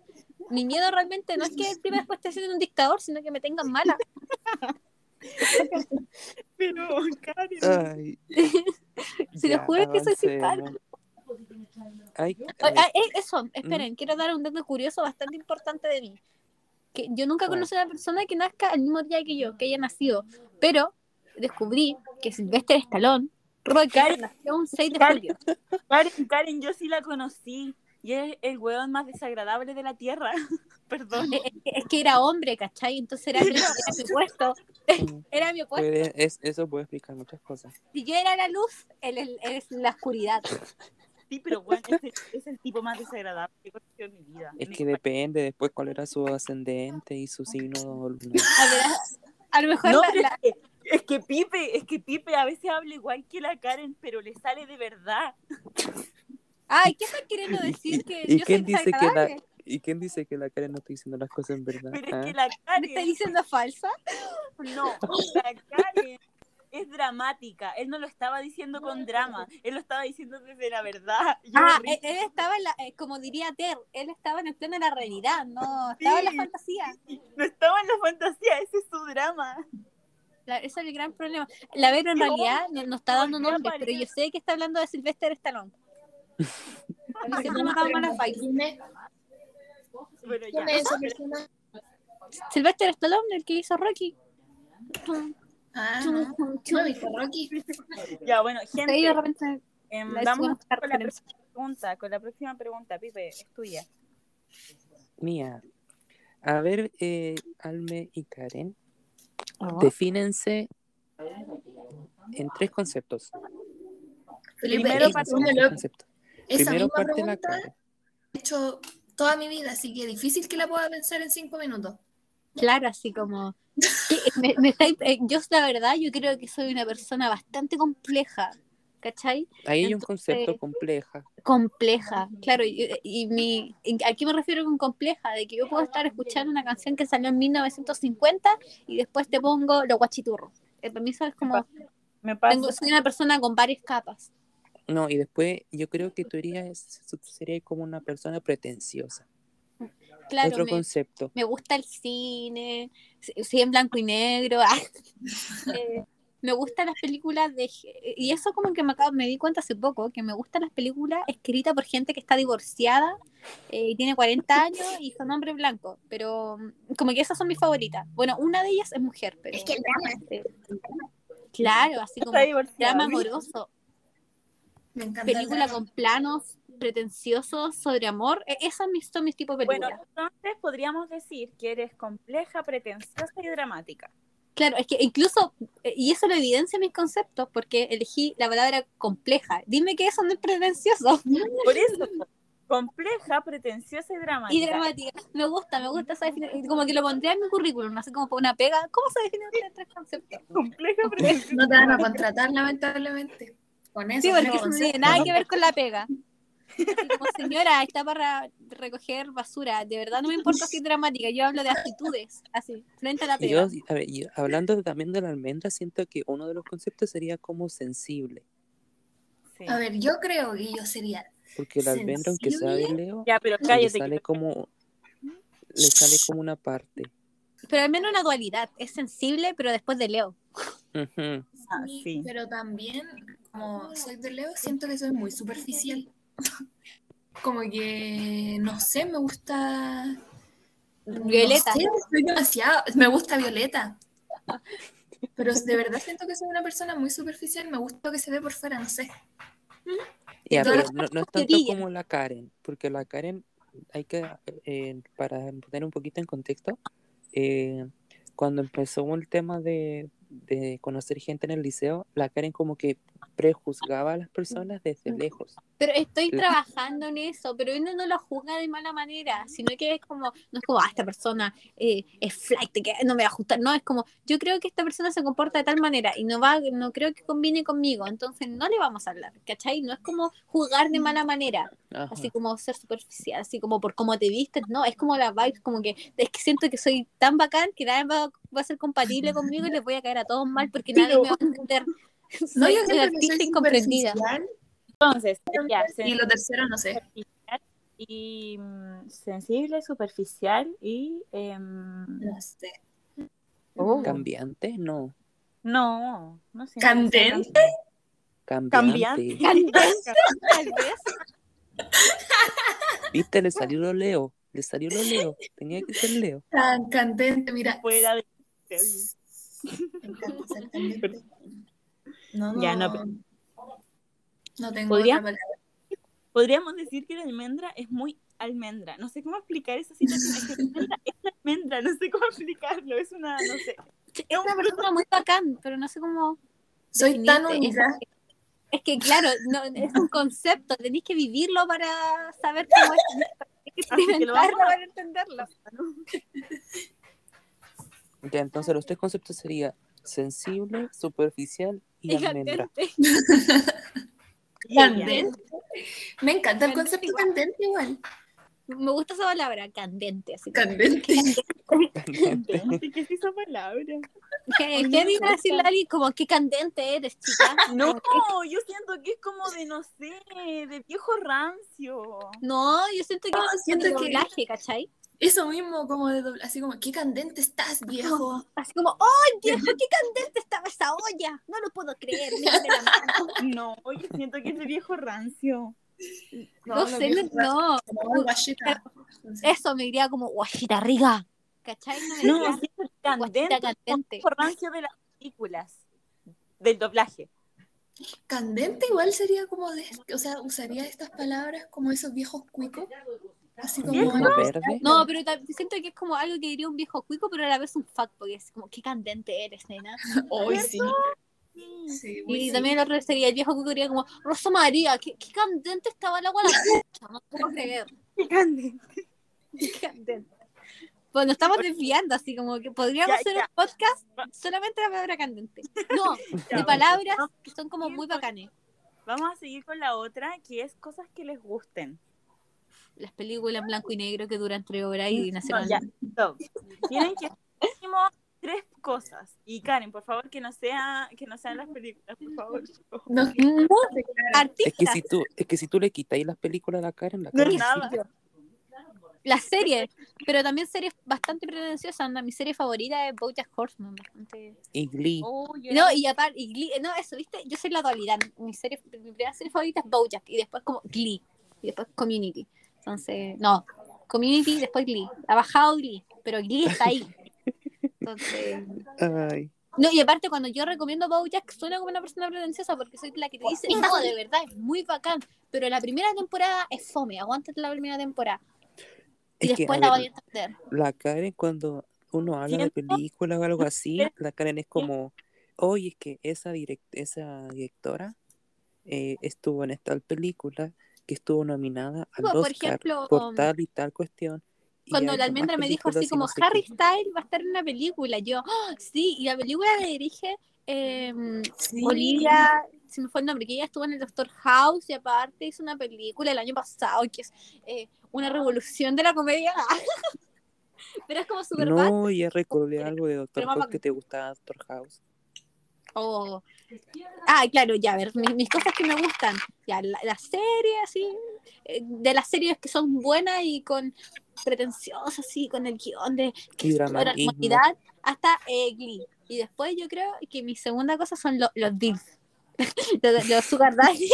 Speaker 4: mi miedo realmente no es que el pibe después esté siendo un dictador, sino que me tengan mala. [laughs]
Speaker 1: Pero, Karen.
Speaker 2: Ay, [laughs]
Speaker 4: Se lo
Speaker 2: ya,
Speaker 4: juro que soy
Speaker 2: avancemos. Ay,
Speaker 4: Ah, ah, eh, eso, esperen, quiero dar un dato curioso bastante importante de mí. Que yo nunca
Speaker 2: ¿Cuál?
Speaker 4: conocí a una persona que nazca el mismo día que yo, que haya nacido, pero descubrí que Sylvester Stallone, Rocky,
Speaker 1: Karen.
Speaker 4: nació un 6 de
Speaker 1: Karen.
Speaker 4: julio. [laughs]
Speaker 1: Karen, Karen, yo sí la conocí. Y es el hueón más desagradable de la tierra. [laughs] Perdón.
Speaker 4: Eh, Es, que- es que era hombre, ¿cachai? Entonces era mi, era mi opuesto.
Speaker 2: Mm, [laughs]
Speaker 4: Era mi opuesto.
Speaker 2: puede- es- eso puede explicar muchas cosas.
Speaker 4: Si yo era la luz, él, él- él es la oscuridad.
Speaker 1: Sí, pero bueno, es el, es el tipo más desagradable que he conocido en mi vida.
Speaker 2: Es
Speaker 1: Me-
Speaker 2: que depende después cuál era su ascendente y su signo. [laughs]
Speaker 4: A, ver, a- lo mejor
Speaker 1: No,
Speaker 4: la- la-
Speaker 1: es, que, es que Pipe, es que Pipe a veces habla igual que la Karen, pero le sale de verdad.
Speaker 4: Ay, ¿qué estás queriendo
Speaker 2: ¿Y-
Speaker 4: decir? Que
Speaker 2: y
Speaker 4: yo
Speaker 2: quién
Speaker 4: soy
Speaker 2: dice que la-? ¿Y quién dice que la Karen no está diciendo las cosas en verdad?
Speaker 1: Pero es
Speaker 2: ah?
Speaker 1: que la
Speaker 4: ¿Me
Speaker 1: Karen,
Speaker 4: estás diciendo falsa?
Speaker 1: no, la Karen es dramática. Él no lo estaba diciendo con drama, él lo estaba diciendo desde la verdad. [laughs] Yo
Speaker 4: Ah,
Speaker 1: me
Speaker 4: él, estaba en la, eh, como diría Ter, él estaba en el plano de la realidad, no estaba en la
Speaker 1: Sí.
Speaker 4: fantasía.
Speaker 1: no estaba en la fantasía, ese es su drama.
Speaker 4: La- ese es el gran problema. La Vero en
Speaker 1: No,
Speaker 4: realidad no, no está dando nombres, pero yo sé que está hablando de Sylvester Stallone. A mí siempre me ha dado mala vibe.
Speaker 3: ¿Quién es,
Speaker 1: Pero
Speaker 3: quién
Speaker 1: ya.
Speaker 3: es esa persona?
Speaker 4: Sylvester Stallone, el que hizo Rocky.
Speaker 3: Ah, no. ¿No viste Rocky? [laughs]
Speaker 1: Ya, bueno,
Speaker 4: Sí, de
Speaker 1: gente,
Speaker 4: repente
Speaker 1: em,
Speaker 4: la
Speaker 1: vamos con la
Speaker 4: referencia.
Speaker 1: pregunta, con la próxima pregunta, Pipe, es tuya.
Speaker 2: Mía. A ver, eh, Alme y Karen,
Speaker 4: Oh.
Speaker 2: defínense en tres conceptos.
Speaker 3: Felipe,
Speaker 1: Primero,
Speaker 3: es- lo he
Speaker 2: conceptos.
Speaker 3: Esa
Speaker 2: Primero
Speaker 3: misma
Speaker 2: parte la
Speaker 3: pregunta
Speaker 2: Karen.
Speaker 3: he hecho toda mi vida, así que difícil que la pueda pensar en cinco minutos.
Speaker 4: Claro, así como. me- me estáis- eh, yo, la verdad, yo creo que soy una persona bastante compleja. ¿Cachai?
Speaker 2: Ahí hay un concepto compleja.
Speaker 4: Compleja, claro. Y, y mi, ¿A qué me refiero con compleja? De que yo puedo estar escuchando una canción que salió en 1950 y después te pongo los guachiturros. Eh, Para mí eso es como.
Speaker 1: Me pasa.
Speaker 4: tengo- soy una persona con varias capas.
Speaker 2: No, y después yo creo que tú erías, serías como una persona pretenciosa.
Speaker 4: Claro,
Speaker 2: Otro
Speaker 4: me,
Speaker 2: concepto.
Speaker 4: me gusta el cine, sí en blanco y negro. ah. [laughs] Eh, me gustan las películas de... Y eso como que me, acabo, me di cuenta hace poco, que me gustan las películas escritas por gente que está divorciada eh, y tiene 40 años y son hombres blancos. Pero mm, como que esas son mis favoritas. Bueno, una de ellas es mujer, pero...
Speaker 3: Es que el drama
Speaker 4: eh, Claro, así como drama amoroso.
Speaker 3: Me encanta. el
Speaker 4: Película con planos pretenciosos sobre amor. e- Esas mis- son mis tipos de
Speaker 1: Bueno,
Speaker 4: películas.
Speaker 1: entonces podríamos decir que eres compleja, pretenciosa y dramática.
Speaker 4: Claro, es que incluso, eh, y eso lo evidencia mis conceptos, porque elegí la palabra compleja. Dime que eso no es pretencioso. [laughs]
Speaker 1: Por eso, compleja, pretenciosa y dramática.
Speaker 4: Y dramática. Me gusta, me gusta esa definición. Como que lo pondría en mi currículum, así como por una pega. ¿Cómo se definen estos tres conceptos?
Speaker 1: Compleja, pretenciosa.
Speaker 3: No te van a contratar, lamentablemente. Con eso.
Speaker 4: Sí, porque eso no tiene nada
Speaker 3: ¿no?
Speaker 4: que ver con la pega. Como, señora, está para recoger basura. De verdad no me importa si es dramática. Yo hablo de actitudes, así, frente a la pega.
Speaker 2: yo, a ver, y hablando también de la almendra, siento que uno de los conceptos sería como sensible.
Speaker 1: Sí.
Speaker 3: A ver, yo creo que yo sería.
Speaker 2: Porque la almendra, aunque sea de. Leo,
Speaker 1: Ya, pero
Speaker 2: le sale
Speaker 1: que-
Speaker 2: como le sale como una parte.
Speaker 4: Pero al menos una dualidad. Es sensible, pero después de Leo.
Speaker 1: Ah,
Speaker 3: Sí,
Speaker 1: sí.
Speaker 3: Pero también, como soy de Leo, siento que soy muy superficial. [laughs] Como que, no sé, me gusta.
Speaker 4: Violeta.
Speaker 3: No sé, soy demasiado. Me gusta Violeta. Pero de verdad siento que soy una persona muy superficial. Me gusta lo que se ve por fuera, no sé.
Speaker 2: Pero no, no es tanto como la Karen, porque la Karen, hay que, eh, para poner un poquito en contexto, eh, cuando empezó el tema de, de conocer gente en el liceo, la Karen como que prejuzgaba a las personas desde lejos.
Speaker 4: Pero estoy trabajando en eso, pero uno no lo juzga de mala manera, sino que es como, no es como, ah, esta persona eh, es flight, que no me va a ajustar, no, es como, yo creo que esta persona se comporta de tal manera y no va, no creo que combine conmigo, entonces no le vamos a hablar, ¿cachai? No es como juzgar de mala manera,
Speaker 2: Ajá.
Speaker 4: así como ser superficial, así como por cómo te vistes, no, es como la vibe, como que es que siento que soy tan bacán que nadie va, va a ser compatible conmigo y les voy a caer a todos mal porque nadie me va a entender. [laughs]
Speaker 3: No,
Speaker 4: Soy
Speaker 3: yo
Speaker 4: una artista incomprendida.
Speaker 1: Entonces, ya,
Speaker 3: Y lo tercero, no sé.
Speaker 1: y mm, sensible, superficial y em,
Speaker 3: No sé.
Speaker 1: oh,
Speaker 2: Cambiante, no.
Speaker 1: no, no sé.
Speaker 3: ¿Candente?
Speaker 2: Cambiante.
Speaker 1: Cambiante.
Speaker 4: Tal [laughs] vez.
Speaker 2: Viste, le salió lo Leo. Le salió lo Leo. Tenía que ser Leo.
Speaker 3: Tan candente, mira.
Speaker 1: Fuera de [laughs]
Speaker 3: No, [laughs] no.
Speaker 1: Ya, no, pero-
Speaker 3: No tengo
Speaker 1: ¿Podría?
Speaker 3: otra palabra.
Speaker 1: Podríamos decir que la almendra es muy almendra. No sé cómo explicar esa situación. Es que la almendra es la almendra, no sé cómo explicarlo. Es una, no sé.
Speaker 4: Es una persona muy bacán, pero no sé cómo.
Speaker 3: Soy tan única.
Speaker 4: Es que, claro, no, es un concepto, tenéis que vivirlo para saber cómo es. Hay que
Speaker 1: Así que lo
Speaker 4: experimentarlo
Speaker 1: vamos a-
Speaker 4: para entenderlo. [laughs]
Speaker 2: Ya, entonces los tres conceptos serían sensible, superficial y
Speaker 4: Y
Speaker 2: almendra. [laughs]
Speaker 4: candente.
Speaker 3: Candente. Me encanta el
Speaker 4: Candente
Speaker 3: concepto
Speaker 4: igual.
Speaker 3: candente igual.
Speaker 4: Me gusta esa palabra, candente. Así como- [laughs]
Speaker 3: Candente.
Speaker 1: Candente, ¿Qué es esa palabra?
Speaker 4: ¿Qué qué dice decirle a alguien como qué candente eres, chica? [laughs]
Speaker 1: No, yo siento que es como de, no sé, de viejo rancio.
Speaker 4: No, yo siento que
Speaker 3: No,
Speaker 4: es
Speaker 3: siento
Speaker 4: de
Speaker 3: que-
Speaker 4: doblaje, ¿cachai?
Speaker 3: Eso mismo, como de doble, así como, qué candente estás, viejo.
Speaker 4: Así como, ¡oh, [laughs] viejo, qué candente estaba esa olla! No lo puedo creer, mírame la mano. [laughs]
Speaker 1: No, yo siento que es de viejo rancio.
Speaker 4: No,
Speaker 3: lo
Speaker 4: sé,
Speaker 3: viejo
Speaker 4: no,
Speaker 3: Como guachita.
Speaker 4: Eso me diría como guachita riga. ¿Cachai? No, me
Speaker 1: No,
Speaker 4: guachita
Speaker 1: candente,
Speaker 4: candente.
Speaker 1: viejo rancio de las películas, del doblaje.
Speaker 3: Candente igual sería como de, o sea, usaría estas palabras como esos viejos cuicos. Así como,
Speaker 1: ¿Viejo?
Speaker 2: Como verde.
Speaker 4: No, pero siento que es como algo que diría un viejo cuico, pero a la vez un fuck, porque es como, qué candente eres, nena. [laughs]
Speaker 3: hoy sí.
Speaker 4: Y
Speaker 3: sí.
Speaker 4: también el otro sería, el viejo cuico diría como, Rosa María, qué, qué candente estaba el agua a la pucha, no puedo creer. [laughs]
Speaker 1: Qué candente.
Speaker 4: Qué candente. Pues nos estamos desviando, así como que podríamos
Speaker 1: Ya,
Speaker 4: hacer
Speaker 1: ya.
Speaker 4: un podcast solamente de la palabra candente. No, [laughs]
Speaker 1: Ya,
Speaker 4: de palabras que son como muy bacanes.
Speaker 1: Vamos a seguir con la otra, que es cosas que les gusten.
Speaker 4: Las películas en blanco y negro que duran tres horas y
Speaker 1: No,
Speaker 4: nacieron.
Speaker 1: ya, stop. Tienen que tres cosas. Y Karen, por favor, que no sea que no sean las películas, por favor.
Speaker 3: No, [laughs]
Speaker 4: No,
Speaker 2: Es que
Speaker 4: artistas.
Speaker 2: si tú, es que si tú le quitáis las películas a la Karen, la
Speaker 1: No
Speaker 2: Karen
Speaker 1: es nada.
Speaker 4: Las series, pero también series bastante pretenciosas. Anda, mi serie favorita es BoJack Horseman. Bastante...
Speaker 2: y Glee.
Speaker 1: Oh, yo
Speaker 4: No, y aparte, y Glee, no, eso, ¿viste? Yo soy la dualidad. Mi serie, mi primera serie favorita es BoJack y después como Glee y después Community. Entonces, no, Community, después Glee. Ha bajado Glee, pero Glee está ahí. Entonces,
Speaker 2: Ay,
Speaker 4: no, y aparte cuando yo recomiendo BoJack suena como una persona pretenciosa porque soy la que te dice, no, de verdad, es muy bacán, pero la primera temporada es fome, aguántate la primera temporada. Y
Speaker 2: Es
Speaker 4: después la
Speaker 2: ver,
Speaker 4: voy a entender.
Speaker 2: la Karen cuando uno habla de
Speaker 1: Siento-
Speaker 2: películas o algo así, la Karen es como, oye, es que esa, direct esa directora eh, estuvo en esta película que estuvo nominada al
Speaker 4: Por
Speaker 2: Oscar
Speaker 4: ejemplo,
Speaker 2: por
Speaker 4: um,
Speaker 2: tal y tal cuestión.
Speaker 4: Cuando la almendra me dijo así como
Speaker 2: no sé qué.
Speaker 4: Harry Styles va a estar en una película, yo, "Ah, sí, y la película la dirige eh,
Speaker 3: sí.
Speaker 4: Olivia, se me fue el nombre, que ella estuvo en el Doctor House y aparte hizo una película el año pasado que es eh, una revolución de la comedia. [laughs] Pero es como super bad.
Speaker 2: No, ya recordé algo de Doctor House que te gustaba Doctor House.
Speaker 4: o- Ah, claro, ya, a ver, mis, mis cosas que me gustan. Ya, la, la serie, así, eh, de las series que son buenas y con pretenciosas, así, con el guion de que humanidad, hasta eh, Glee. Y después yo creo que mi segunda cosa son lo- los deals. [laughs] los, los sugar daddy.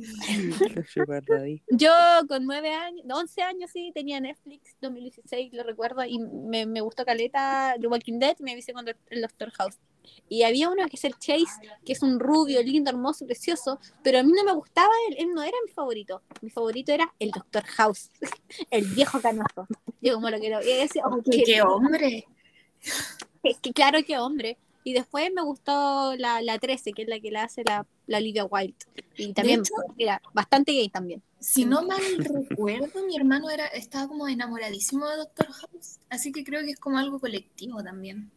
Speaker 4: [laughs]
Speaker 2: Sugar Daddy.
Speaker 4: Yo con nueve años, no, 11 años sí, tenía Netflix, 2016, lo recuerdo, y me, me gustó Caleta, The Walking Dead, y me avisé con el Doctor House. Y había uno que es el Chase, que es un rubio, lindo, hermoso, precioso, pero a mí no me gustaba él, él no era mi favorito. Mi favorito era el Doctor House, [laughs] el viejo canoso. Yo como lo quiero, y decía, oh,
Speaker 3: ¿Qué,
Speaker 4: qué
Speaker 3: qué hombre.
Speaker 4: es que claro que hombre. Y después me gustó la, la 13, que es la que la hace la, la Olivia Wilde. Y también
Speaker 3: hecho-
Speaker 4: era bastante gay también.
Speaker 3: Si no mal recuerdo, mi hermano era, estaba como enamoradísimo de Doctor House. Así que creo que es como algo colectivo también.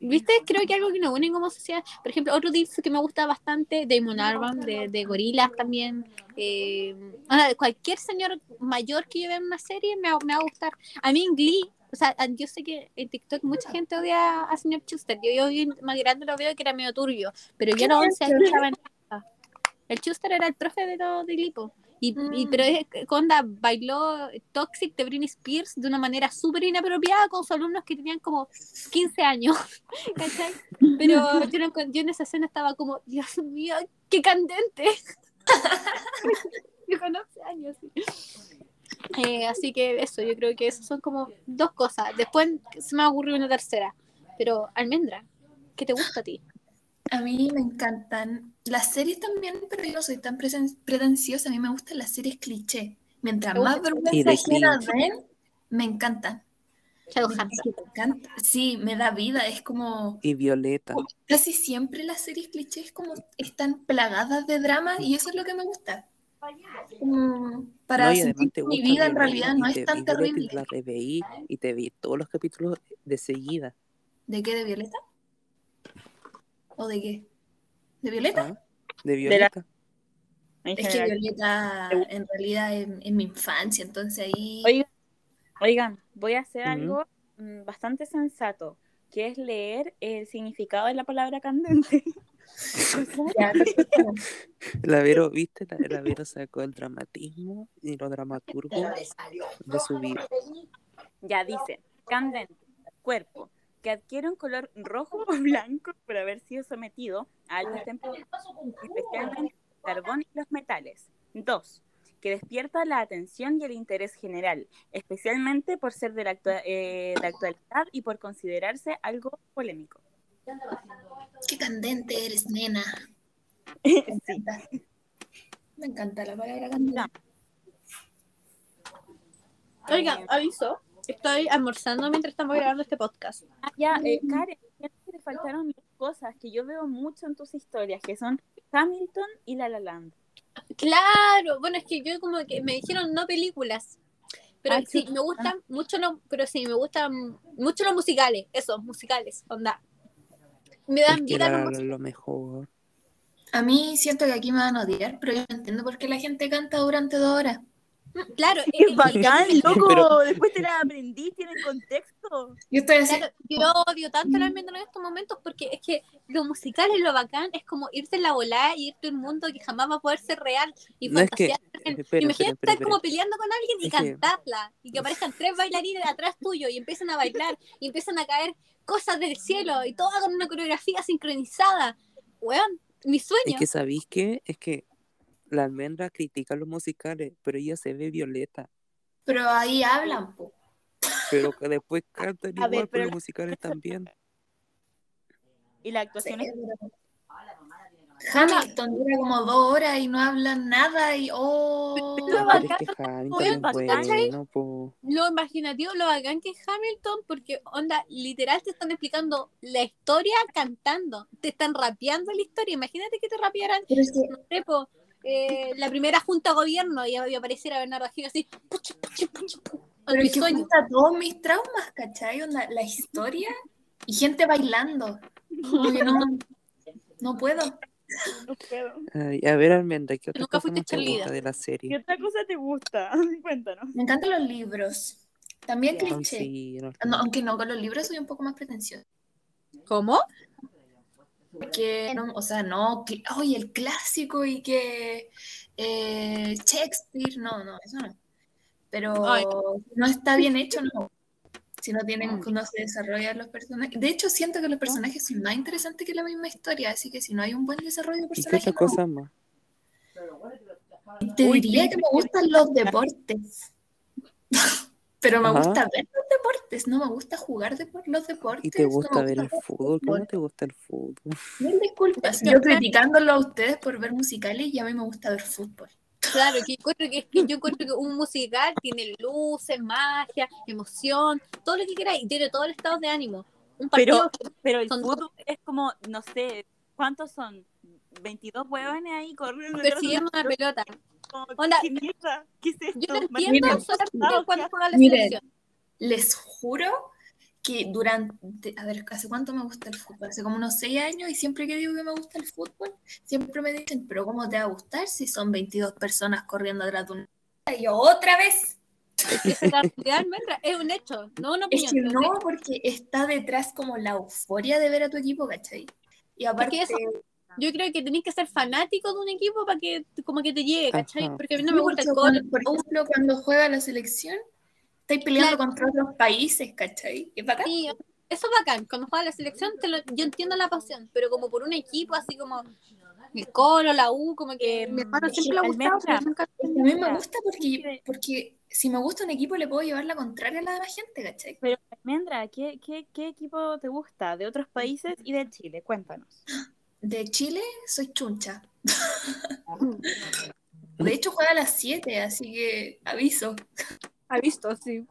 Speaker 4: ¿Viste? Creo que algo que nos une como sociedad. Por ejemplo, otro disco que me gusta bastante, Damon Albarn, de, de Gorilas también. Eh, cualquier señor mayor que yo vea en una serie me, va- me va a gustar. A mí en Glee, o sea, yo sé que en TikTok mucha gente odia a señor Chuster. Yo, yo hoy más grande lo veo que era medio turbio, pero yo los 11 años estaba en El Chuster era el profe de todo de Glipo. Y, y-
Speaker 3: Mm.
Speaker 4: pero es que Conda bailó Toxic de Britney Spears de una manera súper inapropiada con sus alumnos que tenían como 15 años. [laughs] ¿Cachai? Pero yo, no yo en esa escena estaba como, Dios mío, qué candente. [laughs] yo con 11 años. sí. Eh, así que eso, yo creo que esas son como dos cosas. Después se me ha ocurrido una tercera. Pero, Almendra, ¿qué te gusta a ti?
Speaker 3: A mí me encantan las series también, pero yo no soy tan presen- pretenciosa. A mí me gustan las series cliché. Mientras
Speaker 4: ¿Te
Speaker 3: más vergüenza
Speaker 2: cringe.
Speaker 3: den, me encantan.
Speaker 4: Shadowhunter.
Speaker 3: Me encanta. Sí, me da vida. Es como
Speaker 2: Y Violeta.
Speaker 3: casi siempre las series clichés como están plagadas de drama y eso es lo que me gusta. Como para
Speaker 2: No, además
Speaker 3: mi vida en realidad no es tan terrible.
Speaker 2: La reveí y te vi todos los capítulos de seguida.
Speaker 3: ¿De qué? ¿De Violeta? ¿O de qué? ¿De Violeta?
Speaker 2: ¿ah? De Violeta.
Speaker 1: en
Speaker 3: Es que. Violeta en realidad es, es mi infancia, entonces ahí...
Speaker 1: Oigan, oigan, voy a hacer algo mm, bastante sensato, que es leer el significado de la palabra candente. [laughs]
Speaker 2: La Vero, ¿viste? La, la Vero sacó el dramatismo y los dramaturgos de su vida.
Speaker 1: Ya dice, candente, cuerpo, que adquiere un color rojo o blanco por haber sido sometido a altas temperaturas, especialmente el carbón y los metales. Dos, que despierta la atención y el interés general, especialmente por ser de la actua- eh, de actualidad y por considerarse algo polémico.
Speaker 3: Qué candente eres, nena. [laughs] Me encanta. Me encanta la palabra candente.
Speaker 1: Ya.
Speaker 4: Oigan, aviso. Estoy almorzando mientras estamos grabando este podcast.
Speaker 1: Ah, ya, eh, Karen, siento que te faltaron dos cosas que yo veo mucho en tus historias, que son Hamilton y La La Land.
Speaker 4: Claro, bueno, es que yo como que me dijeron no películas. Pero sí, me gustan mucho los, pero sí, me gustan mucho los musicales, esos, musicales, onda. Me dan vida
Speaker 2: lo mejor.
Speaker 3: A mí siento que aquí me van a odiar, pero yo no entiendo por qué la gente canta durante dos horas.
Speaker 4: Claro,
Speaker 1: ¡Qué
Speaker 4: eh,
Speaker 1: bacán, loco!
Speaker 2: Pero-
Speaker 1: Después te la aprendí, tiene contexto.
Speaker 3: Yo estoy así.
Speaker 4: Claro, yo odio tanto la almendra en estos momentos porque es que lo musical es lo bacán, es como irse en la volada y irte a un mundo que jamás va a poder ser real y
Speaker 2: No es que-
Speaker 4: fantasear.
Speaker 2: espera, espera,
Speaker 4: Imagínate
Speaker 2: espera,
Speaker 4: estar como peleando con alguien y
Speaker 2: Es que-
Speaker 4: cantarla y que aparezcan tres bailarines atrás tuyo y empiezan a bailar y empiezan a caer cosas del cielo y toda con una coreografía sincronizada. Weón, mi sueño.
Speaker 2: Es que ¿sabéis qué? Es que la almendra critica los musicales, pero ella se ve violeta.
Speaker 3: Pero ahí hablan, po.
Speaker 2: Pero [laughs] que después cantan igual,
Speaker 1: ver,
Speaker 2: pero los
Speaker 1: la-
Speaker 2: musicales también.
Speaker 1: Y la actuación es
Speaker 3: Hamilton dura como dos horas y no hablan nada y oh.
Speaker 4: Pero
Speaker 2: Pero
Speaker 4: bacán,
Speaker 2: es que Hamilton
Speaker 1: muy
Speaker 2: es
Speaker 1: bacán,
Speaker 2: bueno, po.
Speaker 4: lo imaginativo, lo bacán que es Hamilton, porque onda, literal te están explicando la historia cantando, te están rapeando la historia. Imagínate que te rapearan,
Speaker 3: Pero es que
Speaker 4: no sé, po, eh, la primera junta de gobierno y, y apareciera Bernardo Gil así, puchu, puchu, puchu, pu.
Speaker 3: Pero es que junta todos mis traumas, ¿cachai? La historia y gente bailando. No, no puedo.
Speaker 1: No puedo.
Speaker 2: Ay, a ver, Almendra, ¿qué otra
Speaker 4: Nunca
Speaker 2: cosa te gusta de la
Speaker 1: ¿Qué
Speaker 2: serie?
Speaker 1: otra cosa te gusta? [laughs] Cuéntanos.
Speaker 3: Me encantan los libros. También
Speaker 1: Ya.
Speaker 2: Ay,
Speaker 3: cliché.
Speaker 2: sí, no.
Speaker 3: No, aunque no, con los libros soy un poco más pretenciosa.
Speaker 4: ¿Cómo?
Speaker 3: Que, no, o sea, no, que, oye, el clásico y que eh, Shakespeare, no, no, eso no. Pero
Speaker 4: Ay.
Speaker 3: no está bien hecho, no. Si no tienen,
Speaker 4: Mm.
Speaker 3: no se desarrollan los personajes. De hecho, siento que los personajes son más interesantes que la misma historia, así que si no hay un buen desarrollo de
Speaker 2: ¿Y qué
Speaker 3: personajes,
Speaker 2: otra
Speaker 3: no.
Speaker 2: cosa más?
Speaker 3: Te
Speaker 1: Uy,
Speaker 3: diría que me gustan los deportes. [laughs] Pero me
Speaker 2: Ajá.
Speaker 3: gusta ver los deportes, no me gusta jugar los deportes.
Speaker 2: ¿Y te gusta ver el fútbol? ¿Cómo te gusta el fútbol?
Speaker 3: Mil disculpas, yo criticándolo a ustedes por ver musicales y a mí me gusta ver fútbol.
Speaker 4: Claro, que encuentro que, es que yo encuentro que un musical tiene luces, magia, emoción, todo lo que quieras y tiene todo el estado de ánimo. Un
Speaker 1: Pero,
Speaker 4: partido
Speaker 1: pero el
Speaker 4: Son
Speaker 1: fútbol es como, no sé, ¿cuántos son? 22 huevones ahí corriendo.
Speaker 4: persiguiendo una pelota. Onda,
Speaker 1: ¿Qué mierda? ¿Qué es esto?
Speaker 4: Yo lo entiendo solamente cuando juega la
Speaker 3: miren.
Speaker 4: selección.
Speaker 3: Les juro que durante, a ver, ¿hace cuánto me gusta el fútbol? Hace como unos 6 años y siempre que digo que me gusta el fútbol, siempre me dicen, pero ¿cómo te va a gustar si son 22 personas corriendo atrás de una... Y yo, otra vez.
Speaker 4: Es Almendra, es un hecho, no una
Speaker 3: Es
Speaker 4: opinión.
Speaker 3: que
Speaker 4: pero
Speaker 3: no, porque está detrás como la euforia de ver a tu equipo, ¿cachai? Y aparte,
Speaker 4: eso- Yo creo que tenés que ser fanático de un equipo para que como que te llegue, ¿cachai? Porque a mí no me gusta el
Speaker 3: por ejemplo, cuando juega la selección, estáis peleando contra otros países, ¿cachai? Es bacán.
Speaker 4: Sí, eso es bacán. Cuando juega la selección, te lo- yo entiendo la pasión, pero como por un equipo, así como el Colo, la U, como que mi hermano siempre
Speaker 3: que
Speaker 4: le ha gustado, pero nunca-
Speaker 3: a mí me gusta porque, porque si me gusta un equipo le puedo llevar la contraria a la demás gente, ¿cachai?
Speaker 1: Pero, Almendra, ¿qué, qué, ¿qué equipo te gusta de otros países y de Chile? Cuéntanos.
Speaker 3: De Chile soy chuncha. De hecho juega a las 7, así que aviso.
Speaker 4: Ha visto, sí.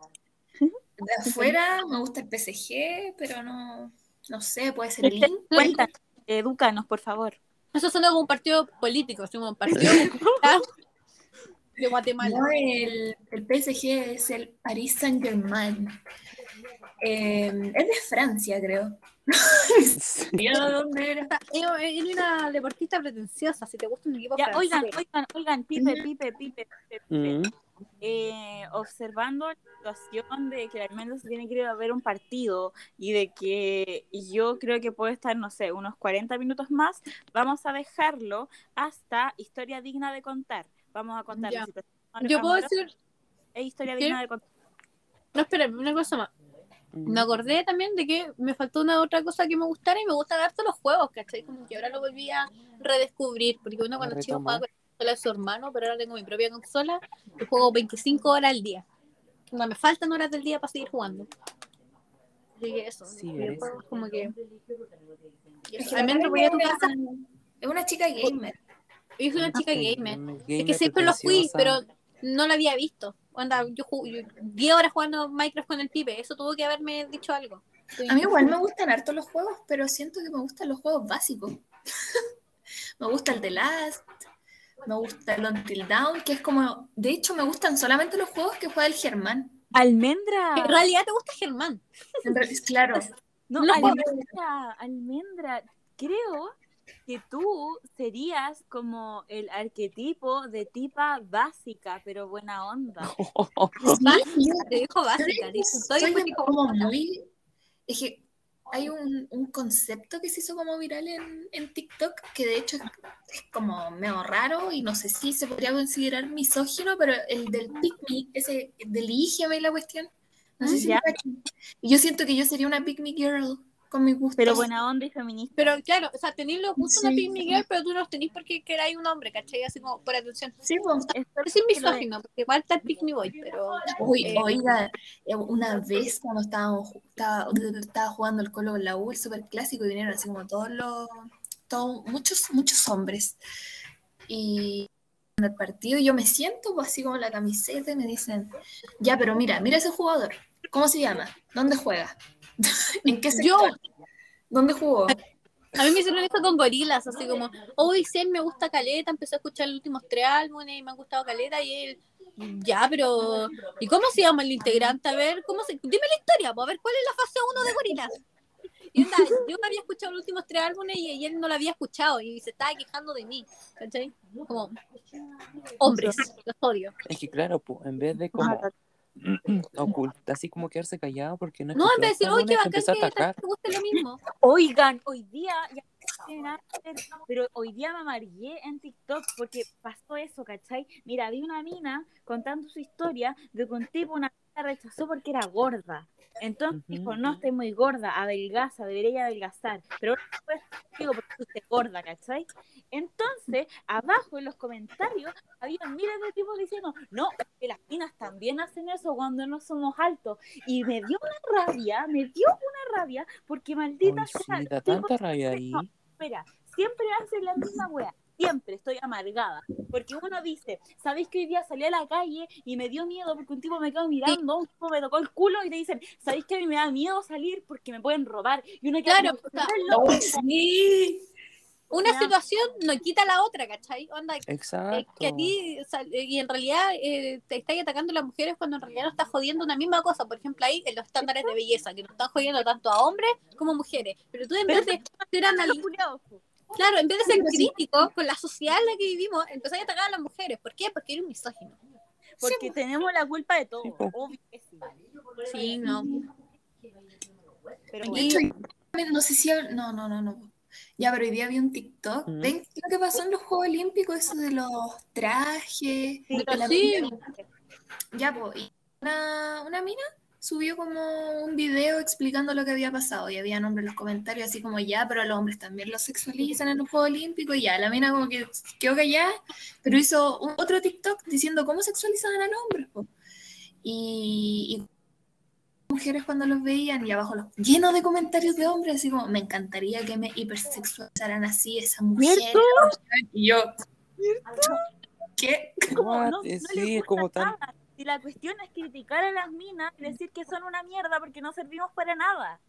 Speaker 3: De afuera me gusta el PSG, pero no, no sé, puede ser el Inter.
Speaker 1: Cuéntanos, edúcanos, por favor.
Speaker 4: Eso suena como un partido político, como un partido [laughs] de Guatemala.
Speaker 3: No, el, el PSG es el Paris Saint Germain. es de Francia, creo. [laughs] ¿Ya dónde era?
Speaker 4: Una deportista pretenciosa, si te gusta un equipo
Speaker 1: Ya,
Speaker 4: francés.
Speaker 1: oigan, oigan, oigan, Pipe. Pipe, Pipe, Pipe, Pipe.
Speaker 2: Mm.
Speaker 1: Eh, observando la situación de que la Almendra se tiene que ir a ver un partido y de que yo creo que puede estar, no sé, unos 40 minutos más, vamos a dejarlo hasta historia digna de contar. Vamos a contar
Speaker 4: Ya.
Speaker 1: la situación
Speaker 4: Yo puedo decir,
Speaker 1: e historia
Speaker 4: ¿Qué?
Speaker 1: digna de contar.
Speaker 4: no, espérame, una cosa más.
Speaker 2: Mm.
Speaker 4: Me acordé también de que me faltó una otra cosa que me gustara y me gustan harto los juegos, ¿cachai? Como que ahora lo volví a redescubrir, porque uno cuando chico jugaba de su hermano, pero ahora tengo mi propia consola y juego 25 horas al día. No me faltan horas del día para seguir jugando. Así que eso,
Speaker 2: Sí,
Speaker 4: videojuegos como que...
Speaker 3: Es que
Speaker 4: voy a tu
Speaker 3: Karen
Speaker 4: casa.
Speaker 3: Es una chica gamer.
Speaker 4: Yo soy una chica
Speaker 2: Sí,
Speaker 4: gamer.
Speaker 2: una
Speaker 4: Es que
Speaker 2: gamer
Speaker 4: siempre lo fui, pero no lo había visto. Onda, yo jugué 10 horas jugando Minecraft con el pipe. Eso tuvo que haberme dicho algo. Estoy-
Speaker 3: A mí igual me gustan harto los juegos, pero siento que me gustan los juegos básicos. [laughs] me gusta el The Last, me gusta el Until Dawn, que es como... De hecho, me gustan solamente los juegos que juega el Germán.
Speaker 1: Almendra.
Speaker 4: En realidad te gusta Germán.
Speaker 3: Claro. [laughs]
Speaker 1: No,
Speaker 4: No,
Speaker 1: almendra, almendra. Creo que tú serías como el arquetipo de tipa básica, pero buena onda. [laughs] [laughs]
Speaker 4: Básica, te dijo básica. soy
Speaker 3: como muy... Es que hay un, un concepto que se hizo como viral en, en TikTok que de hecho es, es como medio raro y no sé si se podría considerar misógino, pero el del pick me, ese del y la cuestión. No sé si cachan. Y yo siento que yo sería una pick me girl con mis gustos.
Speaker 1: Pero buena onda y feminista.
Speaker 4: Pero claro, o sea, tenéis los gustos de
Speaker 3: Sí.
Speaker 4: Pink Miguel, pero tú no los tenés porque queráis un hombre, ¿cachai? Así como por atención.
Speaker 3: Sí, pues.
Speaker 4: Es misógino, porque igual está el Pick Me Boy, pero.
Speaker 3: Uy,
Speaker 4: Eh,
Speaker 3: oiga, eh, una vez cuando estábamos, estaba, estaba jugando el Colo con la U, el super clásico, y vinieron así como todos los, todos, muchos, muchos hombres. Y en el partido yo me siento pues, así como la camiseta y me dicen, ya, pero mira, mira ese jugador, ¿cómo se llama? ¿Dónde juega? [laughs] ¿En qué
Speaker 4: Yo-
Speaker 3: sector? ¿Dónde jugó?
Speaker 4: A mí me hicieron esto con gorilas, así como, hoy sí, me gusta Caleta, empecé a escuchar los últimos tres álbumes y me han gustado Caleta y él, ya, pero, ¿y cómo se llama el integrante? A ver, ¿cómo se, dime la historia, pues, a ver, ¿cuál es la fase 1 de gorilas? Y onda, yo me había escuchado los últimos tres álbumes y, y él no lo había escuchado y se estaba quejando de mí, ¿cachai? Como, hombres, los odio.
Speaker 2: Es que claro, pues, en vez de como [clears throat] ocultar, así como quedarse callado porque no
Speaker 4: No, en vez de decir, oye, qué bacán que
Speaker 2: atacar.
Speaker 4: te guste lo mismo. [laughs]
Speaker 1: Oigan, hoy día, ya pero hoy día me amargué en TikTok porque pasó eso, ¿cachai? Mira, vi una mina contando su historia de que un tipo una mina rechazó porque era gorda. Entonces dijo, no, estoy muy gorda, adelgaza, debería adelgazar. Pero ahora después digo, porque tú estás gorda, ¿cachai? Entonces, abajo en los comentarios había miles de tipos diciendo, no, es que las minas también hacen eso cuando no somos altos. Y me dio una rabia, me dio una rabia, porque maldita
Speaker 2: Ay,
Speaker 1: sea,
Speaker 2: sí, da tanta rabia ahí.
Speaker 1: no, espera, siempre hacen la misma wea. Siempre estoy amargada. Porque uno dice, ¿sabéis que hoy día salí a la calle y me dio miedo porque un tipo me quedó mirando, un tipo me tocó el culo y te dicen, ¿sabéis que a mí me da miedo salir porque me pueden robar? Y uno queda
Speaker 4: Claro,
Speaker 1: como,
Speaker 4: o sea,
Speaker 1: "Estás loco".
Speaker 3: ¡Uy, sí!
Speaker 4: Una
Speaker 1: Ya.
Speaker 4: situación no quita la otra, ¿cachai? Onda, eh,
Speaker 2: Exacto.
Speaker 4: que a ti, o sea, eh, y en realidad eh, te estáis atacando a las mujeres cuando en realidad no estás jodiendo una misma cosa. Por ejemplo, ahí en los estándares de belleza, que no están jodiendo tanto a hombres como mujeres. Pero tú en vez de ser anali-
Speaker 1: Culiao, po.
Speaker 4: Claro, en vez de ser
Speaker 3: Pero sí.
Speaker 4: crítico con la sociedad en la que vivimos, empezás a atacar a las mujeres. ¿Por qué? Porque eres un misógino.
Speaker 1: Porque tenemos la culpa de todo.
Speaker 2: Sí, po.
Speaker 1: Obvio que sí.
Speaker 4: Sí, no.
Speaker 1: Pero bueno.
Speaker 3: no sé si... No, no, no, no. Ya, pero hoy día vi un TikTok.
Speaker 2: Ujú.
Speaker 3: ¿Ven lo que pasó en los Juegos Olímpicos? Eso de los trajes.
Speaker 1: Sí,
Speaker 3: de la
Speaker 4: sí.
Speaker 3: Ya, pues, y una, una mina subió como un video explicando lo que había pasado y había hombres en los comentarios así como ya, pero a los hombres también los sexualizan en los Juegos Olímpicos y ya, la mina como que quedó callada, pero hizo un- otro TikTok diciendo cómo sexualizan a los hombres. po. Y, y mujeres cuando los veían y abajo los llenos de comentarios de hombres así como me encantaría que me hipersexualizaran así esa mujer
Speaker 1: ¿Cierto?
Speaker 3: y yo ¿qué?
Speaker 1: como,
Speaker 2: What?
Speaker 1: no, no
Speaker 2: sí, como tan-
Speaker 1: nada. Si la cuestión es criticar a las minas y decir que son una mierda porque no servimos para nada.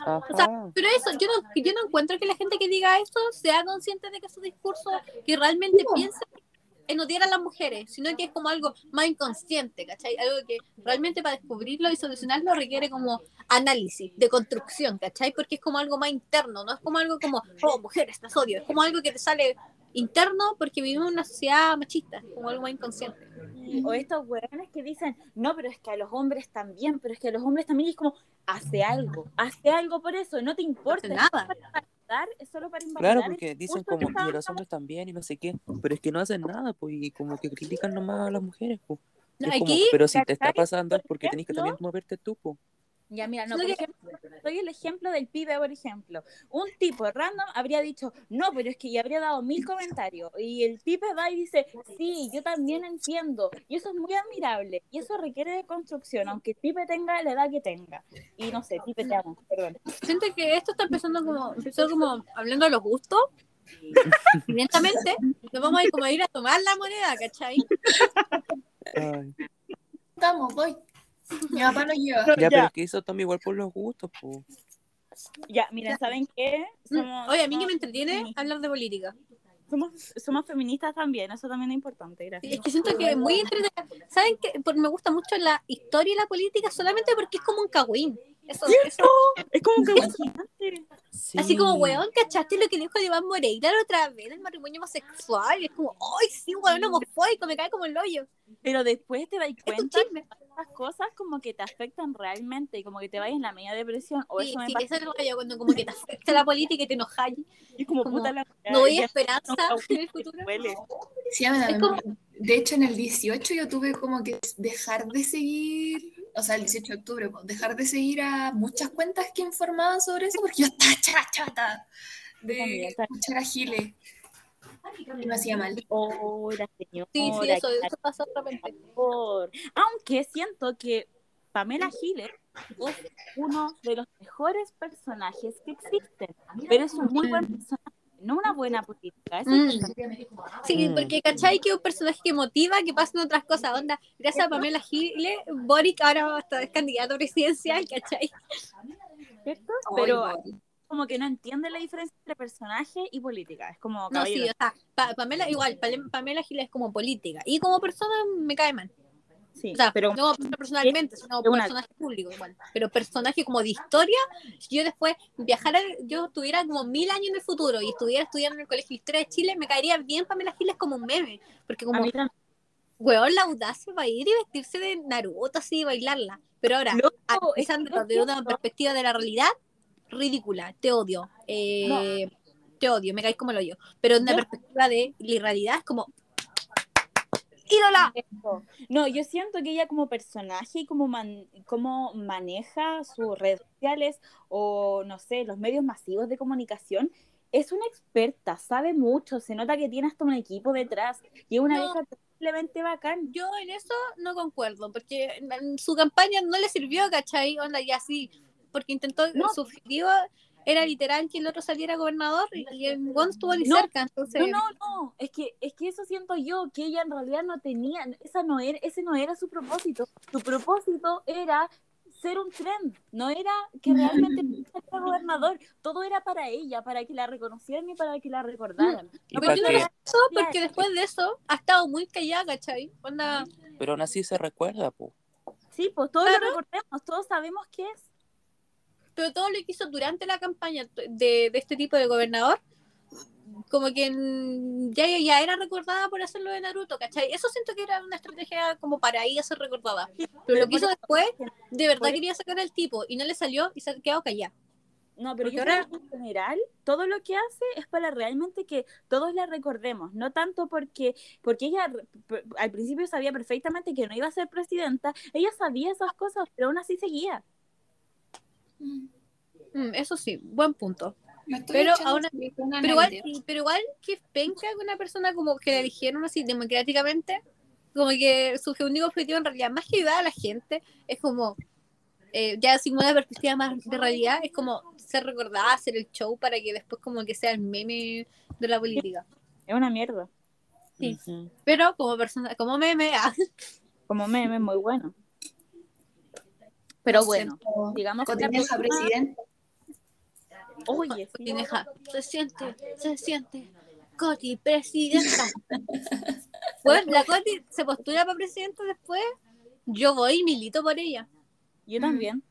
Speaker 2: Ajá.
Speaker 4: Pero eso, yo no, yo no encuentro que la gente que diga eso sea consciente de que su discurso, que realmente piensa en odiar a las mujeres, sino que es como algo más inconsciente, ¿cachai? Algo que realmente para descubrirlo y solucionarlo requiere como análisis, de construcción, ¿cachai? Porque es como algo más interno, no es como algo como, oh, mujeres, las odio, es como algo que te sale interno porque vivimos en una sociedad machista, como algo más inconsciente.
Speaker 1: O estos hueones que dicen, no, pero es que a los hombres también, pero es que a los hombres también y es como, hace algo, hace algo por eso, no te importa.
Speaker 4: No nada.
Speaker 1: Invalidar, es solo para invalidar.
Speaker 2: Claro, porque dicen
Speaker 1: que
Speaker 2: como, y
Speaker 1: estaban
Speaker 2: los hombres también y no sé qué, pero es que no hacen nada, pues, y como que critican nomás a las mujeres, pues.
Speaker 4: No,
Speaker 2: como,
Speaker 4: aquí,
Speaker 2: pero si te está pasando es
Speaker 1: Por
Speaker 2: porque tenés que también moverte tú, pues.
Speaker 1: Ya, mira, no,
Speaker 4: que-
Speaker 1: ejemplo, soy el ejemplo del pibe, por ejemplo. Un tipo random habría dicho, no, pero es que ya habría dado mil comentarios. Y el pibe va y dice, sí, yo también entiendo. Y eso es muy admirable. Y eso requiere de construcción, aunque el pibe tenga la edad que tenga. Y no sé, pibe te amo, perdón.
Speaker 4: siento que esto está empezando como, empezó como hablando de los gustos. [laughs] Y lentamente nos vamos a ir como a ir a tomar la moneda, ¿cachai?
Speaker 2: Ay.
Speaker 3: Estamos, voy. [laughs] Mi papá lo lleva.
Speaker 2: Ya,
Speaker 1: Ya.
Speaker 2: pero es que eso toma igual por los gustos, pues.
Speaker 1: Ya, mira, ¿saben qué? Somos,
Speaker 4: Oye, a mí que me entretiene
Speaker 1: feministas.
Speaker 4: hablar de política.
Speaker 1: Somos, somos feministas también, eso también es importante,
Speaker 4: Es
Speaker 1: gracias.
Speaker 4: que siento que es muy entretenido. ¿Saben qué? Me gusta mucho la historia y la política solamente porque es como un cagüín. Eso, eso.
Speaker 1: Es como que fascinante.
Speaker 4: Así como,
Speaker 2: Sí.
Speaker 4: weón, ¿cachaste lo que dijo Iván Moreira la otra vez del matrimonio homosexual? Y es como, ¡ay, sí, weón, homofóbico! Me cae como el hoyo.
Speaker 1: Pero después te das cuenta que esas cosas como que te afectan realmente y como que te vayas en la media depresión. O
Speaker 4: Sí,
Speaker 1: eso me
Speaker 4: sí,
Speaker 1: pasa.
Speaker 4: eso es lo que yo cuando como que te afecta la política y te enojas.
Speaker 1: Y como,
Speaker 4: como,
Speaker 1: puta la
Speaker 4: No hay esperanza en el futuro.
Speaker 3: Sí, a mí
Speaker 4: Es
Speaker 3: también. De hecho, en el 18 yo tuve como que dejar de seguir, o sea, el 18 de octubre, dejar de seguir a muchas cuentas que informaban sobre eso, porque yo estaba [laughs] chata, chata de escuchar a Gile. Y me hacía mal.
Speaker 1: Oh, la señora.
Speaker 4: Sí, sí, eso, eso repente.
Speaker 1: por- Aunque siento que Pamela Giles es uno de los mejores personajes que existen. Pero es un muy buen personaje, no una buena política. Eso
Speaker 4: Mm.
Speaker 1: es.
Speaker 4: Sí,
Speaker 2: Mm.
Speaker 4: porque ¿cachai? Que es un personaje que motiva que pasen otras cosas. Onda, gracias a Pamela Giles, Boric ahora hasta es candidato presidencial, ¿cachai?
Speaker 1: ¿cierto? Pero como que no entiende la diferencia entre personaje y política. Es como
Speaker 4: No, sí, o sea, Pa- Pamela, igual, Pamela Giles es como política. Y como persona me cae mal.
Speaker 1: Sí,
Speaker 4: O sea,
Speaker 1: pero
Speaker 4: no personalmente, sino
Speaker 1: es una-
Speaker 4: personaje público igual. Pero personaje como de historia, si yo después viajara, yo tuviera como mil años en el futuro y estuviera estudiando en el Colegio de Historia de Chile, me caería bien Pamela Giles como un meme. Porque como, weón, la audacia va a ir y vestirse de Naruto así y bailarla. Pero ahora,
Speaker 1: Loco,
Speaker 4: analizándolo
Speaker 1: es que
Speaker 4: de
Speaker 1: yo
Speaker 4: una perspectiva de la realidad, ridícula, te odio. Eh, Te odio, me caes como el hoyo. Pero de una
Speaker 1: Yo-
Speaker 4: perspectiva de la realidad es como. ¡Ídola!
Speaker 1: No, yo siento que ella como personaje y como, man- como maneja sus redes sociales o, no sé, los medios masivos de comunicación, es una experta, sabe mucho, se nota que tiene hasta un equipo detrás y es una
Speaker 4: No.
Speaker 1: vieja simplemente bacán.
Speaker 4: Yo en eso no concuerdo, porque en su campaña no le sirvió, ¿cachai? Onda, y así, porque intentó,
Speaker 1: No.
Speaker 4: su objetivo era literal que el otro saliera gobernador y el Gon estuvo ni
Speaker 1: No,
Speaker 4: cerca, entonces...
Speaker 1: No, no, no, es que, es que eso siento yo, que ella en realidad no tenía, esa no era, ese no era su propósito. Su propósito era ser un tren, no era que realmente [laughs] fuera gobernador, todo era para ella, para que la reconocieran y para que la recordaran.
Speaker 2: Y
Speaker 4: Pero no eso porque después de eso ha estado muy callada, ¿cachai? Onda,
Speaker 2: Pero aún así se recuerda, po.
Speaker 1: Sí, pues todos
Speaker 4: Claro.
Speaker 1: lo recordemos, todos sabemos qué es.
Speaker 4: Pero todo lo que hizo durante la campaña de, de este tipo de gobernador, como que ya, ya era recordada por hacerlo de Naruto, ¿cachai? Eso siento que era una estrategia como para ella ser recordada. Pero lo que hizo después, de verdad quería sacar al tipo y no le salió y se ha quedado callada.
Speaker 1: No, pero yo
Speaker 4: ahora-
Speaker 1: creo que en general todo lo que hace es para realmente que todos la recordemos, no tanto porque porque ella al principio sabía perfectamente que no iba a ser presidenta, ella sabía esas cosas, pero aún así seguía.
Speaker 3: Mm.
Speaker 4: Mm, eso sí, buen punto.
Speaker 3: Me estoy
Speaker 4: Pero aún- Pero igual, pero igual que penca que una persona como que la eligieron así democráticamente, como que su único objetivo en realidad, más que ayudar a la gente, es como, eh, ya sin una perspectiva más de realidad, es como ser recordada, hacer el show para que después como que sea el meme de la política.
Speaker 1: Es una mierda.
Speaker 4: Sí. Pero como persona, como meme, [laughs] ah,
Speaker 1: Como meme muy bueno. Pero bueno, digamos que
Speaker 3: Cotineja presidente.
Speaker 1: Oye,
Speaker 4: Cotineja, se siente, se siente, Coti, presidenta. [laughs] Pues la Coti se postula para presidente después, yo voy y milito por ella.
Speaker 1: yo también.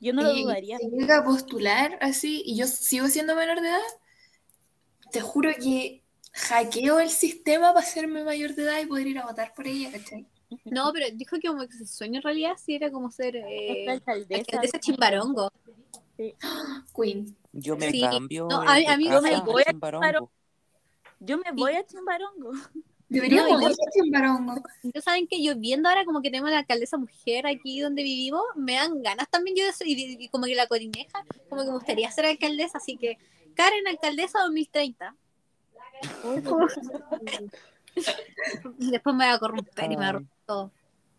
Speaker 1: Yo no lo
Speaker 3: Y
Speaker 1: dudaría.
Speaker 3: Si llega a postular así y yo sigo siendo menor de edad, te juro que hackeo el sistema para hacerme mayor de edad y poder ir a votar por ella, ¿cachai?
Speaker 4: No, pero dijo que como que su sueño en realidad sí era como ser eh,
Speaker 1: Esta alcaldesa,
Speaker 4: alcaldesa chimbarongo. [gasps]
Speaker 3: Queen.
Speaker 2: Yo me
Speaker 4: Sí.
Speaker 2: cambio.
Speaker 4: No, a- a mí
Speaker 2: casa
Speaker 1: me
Speaker 2: a
Speaker 1: voy a
Speaker 2: Chimbarongo.
Speaker 1: Yo me voy a Chimbarongo.
Speaker 3: Deberíamos
Speaker 4: No, y-
Speaker 3: votar en Barongo.
Speaker 4: Entonces saben que yo viendo ahora como que tenemos la alcaldesa mujer aquí donde vivimos, me dan ganas también yo de ser, y, y como que la corineja, como que me gustaría ser alcaldesa, así que Karen, alcaldesa 2030. [laughs] Después me voy a corromper y me romper todo.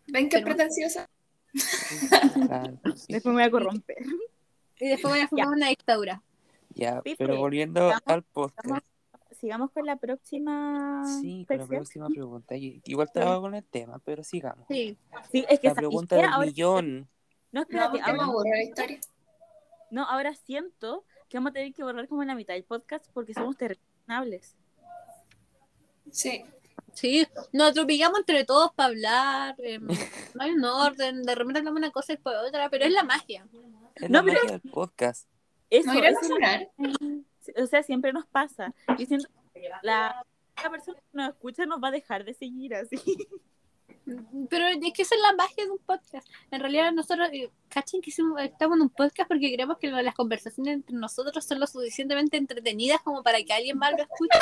Speaker 3: ¿Ven que es
Speaker 4: Pero-
Speaker 3: pretenciosa?
Speaker 2: Sí.
Speaker 1: Después me voy a corromper.
Speaker 4: Y después voy a formar una dictadura.
Speaker 2: Ya,
Speaker 1: Sí,
Speaker 2: pero
Speaker 1: pues,
Speaker 2: volviendo
Speaker 1: sigamos-
Speaker 2: al podcast.
Speaker 1: sigamos- Sigamos con la próxima
Speaker 2: Sí, con la próxima pregunta. Igual estaba con el tema, pero sigamos.
Speaker 4: Sí.
Speaker 1: Sí, es que
Speaker 2: La
Speaker 1: ¿sabéis
Speaker 2: pregunta
Speaker 1: qué?
Speaker 2: del
Speaker 1: ahora,
Speaker 2: millón.
Speaker 1: No,
Speaker 3: No,
Speaker 1: espérate,
Speaker 3: me
Speaker 1: ahora,
Speaker 3: aburre la historia.
Speaker 1: no, ahora siento que vamos a tener que borrar como la mitad del podcast porque somos terribles.
Speaker 3: Sí.
Speaker 4: Sí, nos atropellamos entre todos para hablar, em, [laughs] no hay un orden, de repente hablamos una cosa y después otra, pero es la magia.
Speaker 2: Es
Speaker 1: No,
Speaker 2: la
Speaker 1: pero-
Speaker 2: magia del podcast.
Speaker 1: Eso,
Speaker 3: ¿No
Speaker 1: eso o sea, siempre nos pasa. Yo siento que la, la persona que nos escucha nos va a dejar de seguir así.
Speaker 4: Pero es que esa es la magia de un podcast. En realidad nosotros, eh, cachen que hicimos- estamos en un podcast porque creemos que las conversaciones entre nosotros son lo suficientemente entretenidas como para que alguien más lo escuche.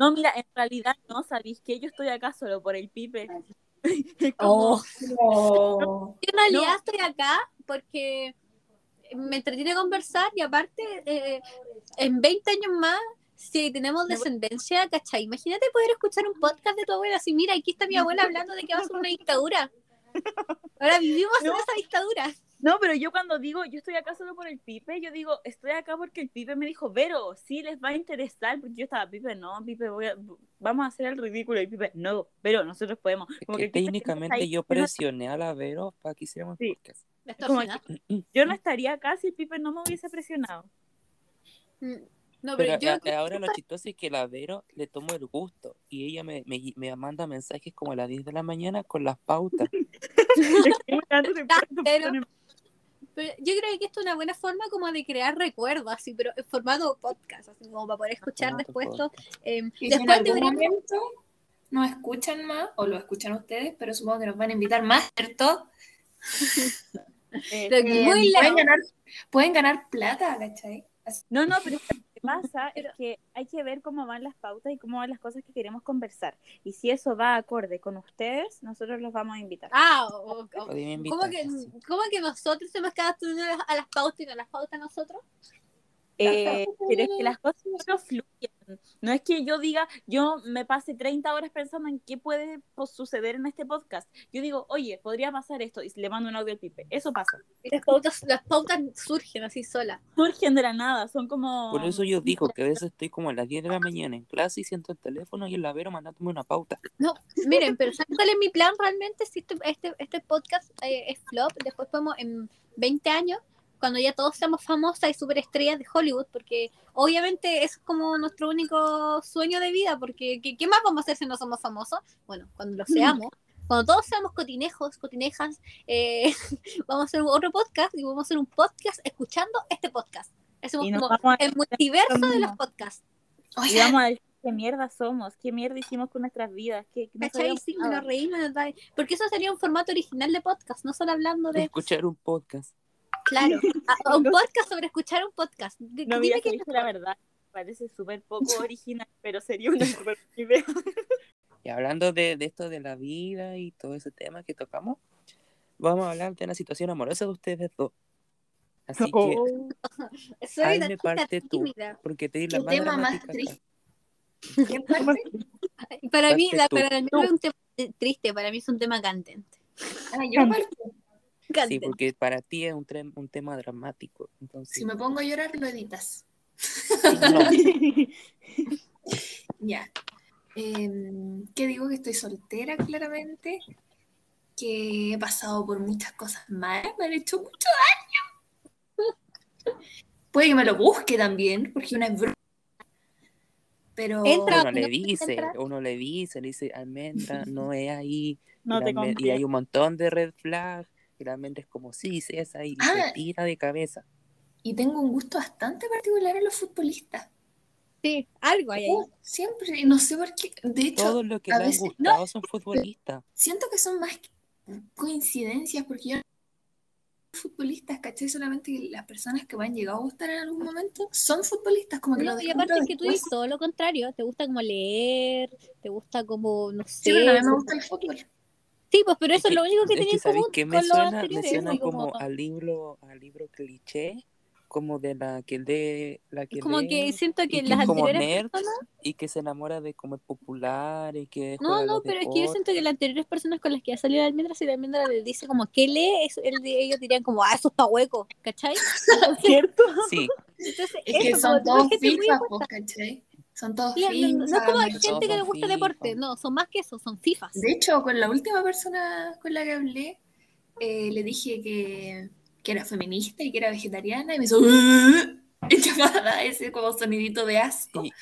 Speaker 1: No, mira, en realidad no, ¿sabéis que Yo estoy acá solo por el pipe. [laughs] Como-
Speaker 4: Oh.
Speaker 3: No.
Speaker 4: Yo en realidad
Speaker 1: No.
Speaker 4: estoy acá porque me entretiene conversar y aparte, eh, en 20 años más, si tenemos descendencia, ¿cachai? Imagínate poder escuchar un podcast de tu abuela así, mira, aquí está mi abuela hablando de que va a ser una [laughs] dictadura. Ahora vivimos en esa dictadura.
Speaker 1: No, pero yo cuando digo, yo estoy acá solo por el pipe, yo digo, estoy acá porque el pipe me dijo, Vero, sí les va a interesar, porque yo estaba, pipe, no, pipe, voy a- vamos a hacer el ridículo, y pipe, no, pero nosotros podemos.
Speaker 2: Es
Speaker 1: Como
Speaker 2: que técnicamente yo presioné a la Vero para que hiciéramos
Speaker 1: Sí.
Speaker 2: podcast.
Speaker 1: Como
Speaker 4: extorsiona.
Speaker 1: Yo no estaría acá si el pipe no me hubiese presionado.
Speaker 4: Mm, No,
Speaker 2: Pero
Speaker 4: pero yo
Speaker 2: ahora lo chistoso es que la Vero le tomo el gusto y ella me, me, me manda mensajes como a las 10 de la mañana con las pautas. [laughs] [laughs] [laughs]
Speaker 4: Pero- yo creo que esto es una buena forma como de crear recuerdos, así, pero en formato podcast, así como para poder escuchar
Speaker 2: Formato
Speaker 4: después esto. eh,
Speaker 3: Y si en
Speaker 4: después
Speaker 3: algún
Speaker 4: deberíamos-
Speaker 3: momento nos escuchan más, o lo escuchan ustedes, pero supongo que nos van a invitar más, ¿cierto? [laughs]
Speaker 1: Eh,
Speaker 3: Eh, pueden, ganar, pueden ganar plata, ¿cachai? Así-
Speaker 1: No, no, pero pasa es que hay que ver cómo van las pautas y cómo van las cosas que queremos conversar. Y si eso va acorde con ustedes, nosotros los vamos a invitar.
Speaker 4: Ah, o- ¿cómo, que. ¿Cómo que nosotros hemos cada uno a las- a las pautas y no las pautas nosotros?
Speaker 1: Eh, [laughs] pero es que las cosas no fluyen. No es que yo diga, yo me pase 30 horas pensando en qué puede pues, suceder en este podcast. Yo digo, oye, podría pasar esto, y le mando un audio al pipe. Eso pasa.
Speaker 4: Las pautas, las pautas surgen así solas.
Speaker 1: Surgen de la nada, son como.
Speaker 2: Por eso yo digo que a veces estoy como a las 10 de la mañana en clase y siento el teléfono y el Vero mandándome una pauta.
Speaker 4: No, miren, pero ¿saben cuál es mi plan realmente? Si este, este, este podcast eh, es flop, después podemos en 20 años, cuando ya todos seamos famosas y superestrellas de Hollywood, porque obviamente eso es como nuestro único sueño de vida, porque ¿qué, qué más vamos a hacer si no somos famosos? Bueno, cuando lo seamos. Cuando todos seamos cotinejos, cotinejas, eh, [laughs] vamos a hacer otro podcast y vamos a hacer un podcast escuchando este podcast.
Speaker 1: Nos
Speaker 4: como el multiverso de los podcasts.
Speaker 1: y vamos a decir qué mierda somos, qué mierda hicimos con nuestras vidas. Qué, sabíamos
Speaker 4: Sí, nos reímos, porque eso sería un formato original de podcast, no solo hablando de,
Speaker 2: Escuchar un podcast.
Speaker 4: Claro, a- a un [laughs] podcast sobre escuchar un podcast. D-
Speaker 1: No,
Speaker 4: dime
Speaker 1: que la verdad, parece súper poco [laughs] original, pero sería una súper [laughs] buena idea.
Speaker 2: Y hablando de, de esto de la vida y todo ese tema que tocamos, vamos a hablar de la situación amorosa de ustedes dos. Así que,
Speaker 1: Oh.
Speaker 4: Soy
Speaker 2: Ay,
Speaker 4: una
Speaker 2: me
Speaker 4: chica
Speaker 2: parte tú.
Speaker 4: tímida.
Speaker 2: porque te di la
Speaker 3: Qué
Speaker 2: más
Speaker 3: tema más triste.
Speaker 4: Para mí, la,
Speaker 2: tú.
Speaker 4: para mí no es un tema triste, para mí es un tema candente.
Speaker 3: Ah, yo.
Speaker 2: Sí, porque para ti es un, tre- un tema dramático. Entonces,
Speaker 3: Si me pongo a llorar, lo editas.
Speaker 2: no. [laughs]
Speaker 3: Ya. ¿Qué digo? Que estoy soltera, claramente. Que he pasado por muchas cosas malas. Me han hecho mucho daño. [laughs] Puede que me lo busque también, porque una es bruja. Pero.
Speaker 4: Entra-
Speaker 2: uno le dice,
Speaker 4: entra.
Speaker 2: uno le dice, le dice, almendra, no es ahí. [laughs]
Speaker 1: No
Speaker 2: y,
Speaker 1: te
Speaker 2: y hay un montón de red flags. Almendra es como, sí, sí, es ahí. Y
Speaker 3: Ah.
Speaker 2: se tira de cabeza.
Speaker 3: Y tengo un gusto bastante particular en los futbolistas.
Speaker 4: Sí, algo hay ahí.
Speaker 3: Oh, Siempre, no sé por qué. De hecho,
Speaker 2: Todos los que
Speaker 3: a
Speaker 2: le han gustado son futbolistas.
Speaker 3: siento que son más coincidencias, porque yo futbolistas, ¿cachai? Solamente que las personas que me han llegado a gustar en algún momento son futbolistas, como que
Speaker 4: No,
Speaker 3: los
Speaker 4: y aparte es que tú dices todo lo contrario, te gusta como leer, te gusta como, no sé.
Speaker 3: Sí, pero también me gusta el fútbol.
Speaker 4: Sí, pues pero eso es
Speaker 2: que-
Speaker 4: lo único que
Speaker 2: es
Speaker 4: tenía en
Speaker 2: ¿sabéis
Speaker 4: común con
Speaker 2: me
Speaker 4: los
Speaker 2: suena? Me
Speaker 4: anteriores.
Speaker 2: suena
Speaker 4: así
Speaker 2: como al libro, al libro cliché, como de la que lee, la que
Speaker 4: como
Speaker 2: lee
Speaker 4: que siento que
Speaker 2: que
Speaker 4: las
Speaker 2: es como
Speaker 4: anteriores
Speaker 2: nerd
Speaker 4: personas
Speaker 2: y que se enamora de como el popular y que
Speaker 4: No, no,
Speaker 2: los
Speaker 4: pero es que yo siento que las anteriores personas con las que ha salido la almendra, si la almendra le dice como que lee, eso- él- ellos dirían como, ah, eso está hueco, ¿cachai? [laughs] Entonces,
Speaker 1: ¿Cierto?
Speaker 2: Sí,
Speaker 4: entonces
Speaker 3: Es que son FIFA,
Speaker 4: opuesta.
Speaker 3: pues, ¿cachai? Son todos
Speaker 4: Sí, no,
Speaker 3: FIFA.
Speaker 4: no es como gente que le gusta
Speaker 2: FIFA.
Speaker 4: deporte, no, son más que eso, son FIFAs.
Speaker 3: De hecho, con la última persona con la que hablé, eh, le dije que, que era feminista y que era vegetariana y me hizo "Uh", llamada [laughs] ese como sonidito de asco.
Speaker 2: y, y- y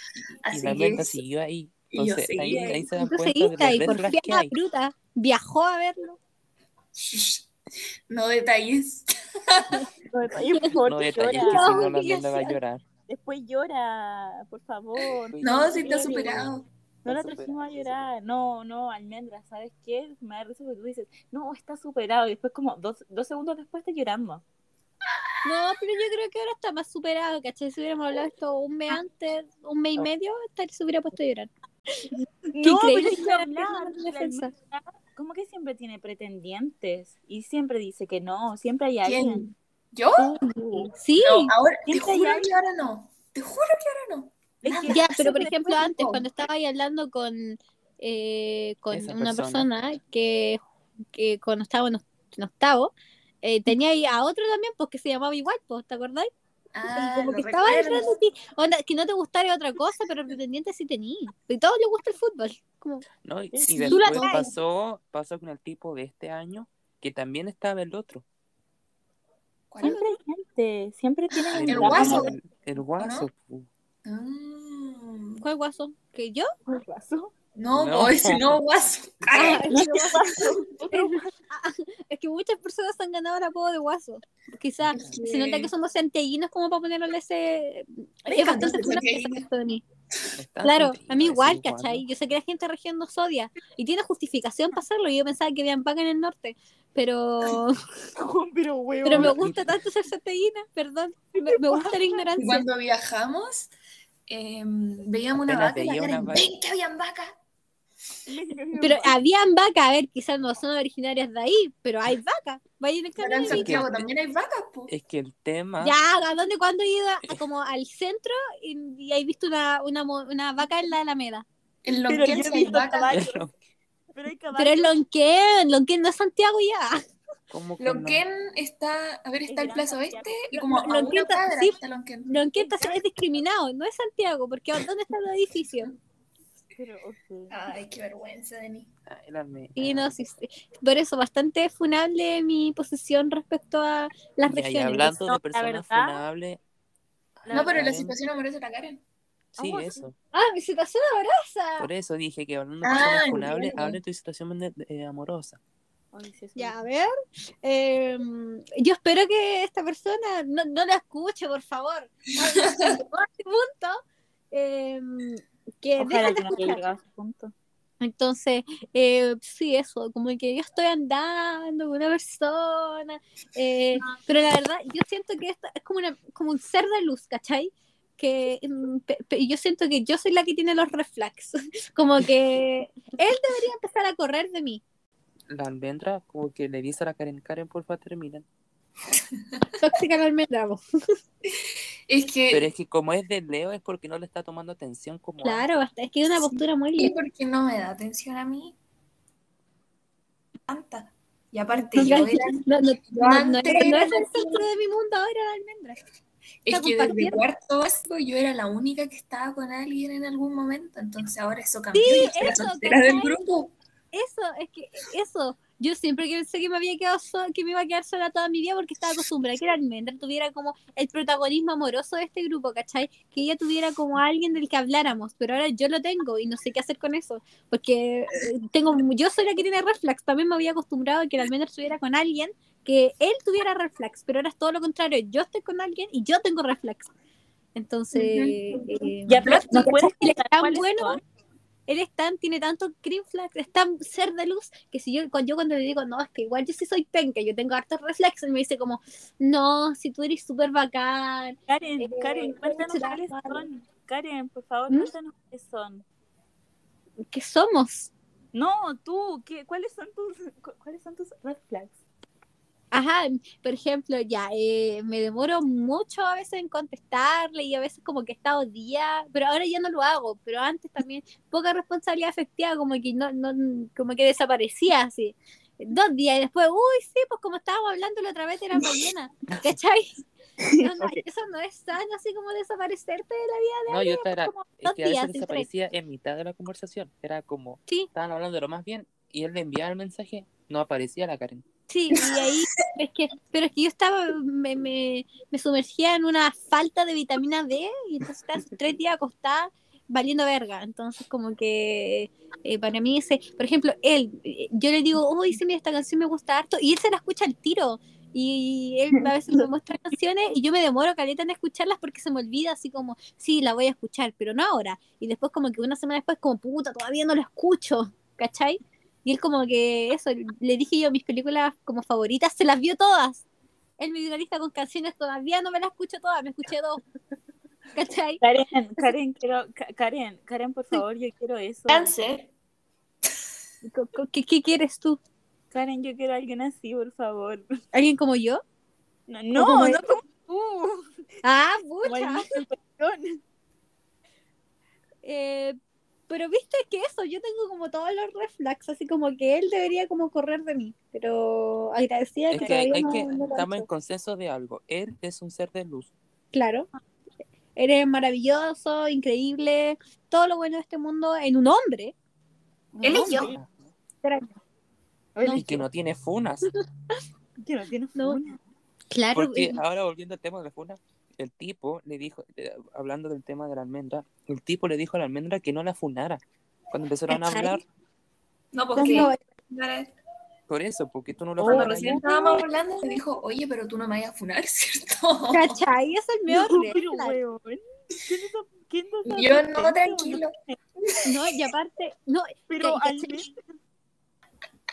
Speaker 3: Así
Speaker 2: la
Speaker 3: que
Speaker 2: siguió ahí.
Speaker 3: Y yo
Speaker 2: Entonces
Speaker 3: seguí
Speaker 2: ahí,
Speaker 3: ahí.
Speaker 2: ahí se dan
Speaker 4: Entonces
Speaker 2: cuenta de
Speaker 4: seguiste ahí, porfiada
Speaker 2: hay.
Speaker 4: bruta, viajó a verlo. [laughs]
Speaker 3: No detalles.
Speaker 1: No detalles, por favor,
Speaker 2: No
Speaker 1: que
Speaker 2: detalles que si no la [laughs] va a llorar.
Speaker 1: Después llora, por favor.
Speaker 3: No, sí está superado.
Speaker 1: No la trajimos a llorar. No, no, almendra, ¿sabes qué? Me da risa porque tú dices, no, está superado. Y después, como dos, dos segundos después, te lloramos.
Speaker 4: No, pero yo creo que ahora está más superado, ¿cachai? Si hubiéramos hablado esto un mes antes, un mes y medio, tal se hubiera puesto a llorar.
Speaker 1: No, pero
Speaker 4: que
Speaker 1: hablar,
Speaker 4: defensa.
Speaker 1: como que siempre tiene pretendientes y siempre dice que no, siempre hay
Speaker 3: ¿Quién?
Speaker 1: alguien.
Speaker 3: ¿Yo?
Speaker 4: Sí,
Speaker 3: No, ahora, te juro que ahora no. Te juro que ahora no. Nada.
Speaker 4: ya, pero por ejemplo antes, cuando estaba ahí hablando con, eh, con
Speaker 2: Esa
Speaker 4: una
Speaker 2: persona.
Speaker 4: persona que, que cuando estaba en, oc- en octavo, eh, tenía ahí a otro también, pues que se llamaba igual, pues, ¿te acordáis?
Speaker 3: Ah,
Speaker 4: como que estaba
Speaker 3: recuerdo.
Speaker 4: detrás de ti. Onda, que no te gustara otra cosa, pero pretendiente sí tenía. Y a todos les gusta el fútbol. Como,
Speaker 2: ¿no? Y, y después pasó, pasó con el tipo de este año, que también estaba el otro.
Speaker 3: ¿Cuál?
Speaker 1: Siempre hay gente, siempre tienen
Speaker 3: El
Speaker 1: un
Speaker 3: guaso.
Speaker 2: El, el guaso. pu.
Speaker 3: Ah.
Speaker 4: ¿cuál guaso? ¿Que yo?
Speaker 1: ¿El guaso?
Speaker 3: No,
Speaker 2: No.
Speaker 3: ese no, guaso. [laughs]
Speaker 4: Ah, es, [laughs] que, Ah, es que muchas personas han ganado el apodo de guaso. Quizás se nota que somos santiaguinos como para ponerle ese... Es bastante.
Speaker 2: Está
Speaker 4: Claro, a mí igual. ¿cachai? Yo sé que la gente de región nos odia y tiene justificación para hacerlo. Yo pensaba que habían paga en el norte, pero, [laughs] [laughs]
Speaker 1: Pero, huevo.
Speaker 4: pero me gusta tanto ser santiaguina, perdón. Me, me gusta la
Speaker 3: Y
Speaker 4: ignorancia.
Speaker 3: cuando viajamos, eh, veíamos una vaca y
Speaker 2: una vaca.
Speaker 3: ven que habían vacas.
Speaker 4: Pero habían vacas, a ver, quizás no son originarias de ahí, pero hay vacas. Vayan en
Speaker 3: Acá en Santiago
Speaker 2: que-
Speaker 3: también hay vacas, po.
Speaker 2: Es que el tema.
Speaker 4: Ya, ¿a dónde cuando he ido a- como al centro y, y hay visto una, una, mo- una vaca en la Alameda?
Speaker 3: En
Speaker 1: Pero
Speaker 3: sí
Speaker 1: he
Speaker 3: hay vacas. [laughs]
Speaker 2: Pero,
Speaker 4: es Lonquén, Lonquén no es Santiago ya.
Speaker 2: ¿cómo que no?
Speaker 3: Lonquén está, a ver, está el Plaza
Speaker 1: Gran
Speaker 3: Oeste y como a
Speaker 4: Lonquén
Speaker 3: una
Speaker 4: está-
Speaker 3: cuadra
Speaker 4: sí.
Speaker 3: está Lonquén.
Speaker 4: Lonquén está- es discriminado, no es Santiago, porque ¿dónde está el edificio?
Speaker 1: Pero.
Speaker 3: Ay, qué vergüenza, Denis.
Speaker 2: Ay, la me-
Speaker 4: Sí, no, sí, sí. Por eso, bastante funable mi posición respecto a las
Speaker 2: Ya, y
Speaker 4: regiones.
Speaker 2: hablando
Speaker 1: No,
Speaker 2: de
Speaker 1: la
Speaker 2: personas
Speaker 1: verdad-
Speaker 2: funables.
Speaker 3: No, pero la situación amorosa de la Karen.
Speaker 2: Sí,
Speaker 1: Ah,
Speaker 2: eso.
Speaker 4: Ah, mi situación amorosa.
Speaker 2: Por eso dije que hablando de
Speaker 3: Ah,
Speaker 2: personas hable de tu situación de- de- amorosa.
Speaker 4: Ya, a ver. eh, yo espero que esta persona no, no la escuche, por favor. [laughs] Este punto. eh, que
Speaker 1: Ojalá no a ese punto.
Speaker 4: Entonces, eh, sí, eso, como que yo estoy andando con una persona, eh, pero la verdad, yo siento que esta es como, una, como un ser de luz, ¿cachai? Que mm, pe- pe- yo siento que yo soy la que tiene los reflex, [laughs] como que él debería empezar a correr de mí.
Speaker 2: La almendra, como que le dice a la Karen, Karen, porfa, terminen. [laughs]
Speaker 4: Tóxica la almendra, po. [laughs]
Speaker 3: Es que,
Speaker 2: Pero es que como es de Leo, es porque no le está tomando atención como
Speaker 4: Claro, basta- es que es una postura muy
Speaker 3: ¿y
Speaker 4: linda.
Speaker 3: por qué no me da atención a mí? Tanta. Y aparte,
Speaker 4: No,
Speaker 3: yo
Speaker 4: no,
Speaker 3: era,
Speaker 4: no, no, no, no
Speaker 3: antes
Speaker 4: es- no
Speaker 3: era
Speaker 4: es el centro de mi mundo ahora la almendra.
Speaker 3: Es que desde cuarto básico yo era la única que estaba con alguien en algún momento, entonces ahora eso cambió.
Speaker 4: Sí,
Speaker 3: la
Speaker 4: eso,
Speaker 3: del grupo.
Speaker 4: Eso, es que eso. Yo siempre pensé que me había quedado sola, que me iba a quedar sola toda mi vida porque estaba acostumbrada a que la almendra tuviera como el protagonismo amoroso de este grupo, ¿cachai? Que ella tuviera como alguien del que habláramos, pero ahora yo lo tengo y no sé qué hacer con eso, porque eh, tengo, yo soy la que tiene reflex, también me había acostumbrado a que la almendra estuviera con alguien, que él tuviera reflex, pero ahora es todo lo contrario, yo estoy con alguien y yo tengo reflex. Entonces, eh,
Speaker 1: Ya, pero
Speaker 4: no
Speaker 1: ¿no puedes
Speaker 4: él es tan bueno
Speaker 1: son?
Speaker 4: él es tan, tiene tanto green flag, es tan ser de luz, que si yo, cuando yo cuando le digo, no, es que igual yo sí soy penca, yo tengo hartos reflexos, me dice como, no, si tú eres súper bacán,
Speaker 1: Karen,
Speaker 4: Eh,
Speaker 1: Karen, cuéntanos cuáles son. Karen, por favor,
Speaker 4: ¿Mm?
Speaker 1: cuéntanos cuáles son.
Speaker 4: ¿qué somos?
Speaker 1: No, tú, ¿qué, ¿cuáles son tus cu- cuáles son tus red flags?
Speaker 4: Ajá, por ejemplo, ya, eh, me demoro mucho a veces en contestarle y a veces como que he estado día, pero ahora ya no lo hago, pero antes también poca responsabilidad afectiva, como que no, no, como que desaparecía así. Dos días y después, uy, sí, pues como estábamos hablando la otra vez la ballena, [laughs] ¿cachai? No. Eso no es sano, así como desaparecerte de la vida de
Speaker 2: No, yo otra era,
Speaker 4: como
Speaker 2: es
Speaker 4: dos
Speaker 2: que a
Speaker 4: días,
Speaker 2: veces desaparecía en mitad de la conversación. Era como,
Speaker 4: Sí.
Speaker 2: estaban hablando de lo más bien y él le enviaba el mensaje, no aparecía la Karen.
Speaker 4: Sí, y ahí, es que, pero es que yo estaba, me, me, me sumergía en una falta de vitamina D y entonces estaba tres días acostada valiendo verga. Entonces, como que eh, para mí ese, por ejemplo, él, eh, yo le digo, uy, sí, mira, esta canción me gusta harto, y él se la escucha al tiro. Y él a veces me muestra canciones y yo me demoro caleta en escucharlas porque se me olvida así como, sí, la voy a escuchar, pero no ahora. Y después como que una semana después como, puta, todavía no la escucho, ¿cachai? Y él como que eso, le dije yo mis películas como favoritas, se las vio todas. Él me dio una lista con canciones, todavía no me las escucho todas, me escuché dos. [laughs] ¿Cachai?
Speaker 1: Karen, Karen, quiero, Ka- Karen, Karen, por favor, yo quiero eso.
Speaker 3: Cáncer.
Speaker 4: ¿Qué, qué quieres tú?
Speaker 1: Karen, yo quiero a alguien así, por favor.
Speaker 4: ¿Alguien como yo?
Speaker 1: No, no, como tú.
Speaker 4: Ah,
Speaker 1: Como
Speaker 4: pucha. Eh, pero viste que eso, yo tengo como todos los reflex, así como que él debería como correr de mí, pero agradecida
Speaker 2: Es
Speaker 4: que
Speaker 2: que hay,
Speaker 4: todavía
Speaker 2: hay
Speaker 4: no,
Speaker 2: que,
Speaker 4: no
Speaker 2: estamos en consenso de algo. Él es un ser de luz.
Speaker 4: Claro. Eres maravilloso, increíble, todo lo bueno de este mundo en un hombre.
Speaker 3: Él y yo.
Speaker 2: Y que no tiene funas. [laughs]
Speaker 1: que no tiene
Speaker 4: No.
Speaker 1: funa.
Speaker 4: Claro,
Speaker 2: Porque ahora volviendo al tema de la funa, el tipo le dijo, eh, hablando del tema de la almendra, el tipo le dijo a la almendra que no la funara. Cuando empezaron a hablar,
Speaker 3: No, porque
Speaker 2: por eso, porque tú no lo
Speaker 3: cuando
Speaker 2: funaras.
Speaker 3: recién estábamos hablando me dijo, oye, pero tú no me vayas a funar, [laughs] ¿cierto?
Speaker 4: ¿Cachai? Es el
Speaker 1: No,
Speaker 4: mejor
Speaker 1: pero
Speaker 4: reflex.
Speaker 1: weón. ¿Quién es esa- quién es esa
Speaker 3: Yo no, tranquilo.
Speaker 4: No, y aparte, no,
Speaker 1: Pero
Speaker 4: ¿cachai?
Speaker 1: Almendra,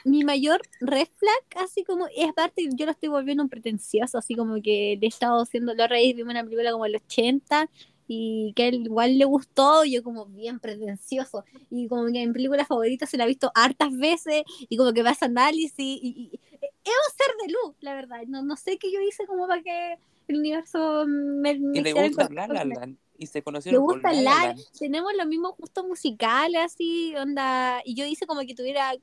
Speaker 4: mi mayor red flag, así como, es aparte, yo lo estoy volviendo un pretencioso, así como que le he estado haciendo, la vez vimos una película como el 80 y que él igual le gustó, y yo como bien pretencioso, y como que en película favorita se la ha visto hartas veces, y como que me hace análisis, y, y- y- es un ser de luz, la verdad, no, no sé qué yo hice como para que el universo me, me
Speaker 2: le gusta
Speaker 4: encontrar
Speaker 2: La La
Speaker 4: con.
Speaker 2: Y se conocieron por
Speaker 4: gusta
Speaker 2: La La
Speaker 4: la,
Speaker 2: Land.
Speaker 4: tenemos los mismos gustos musicales, así, onda, y yo hice como que tuviera,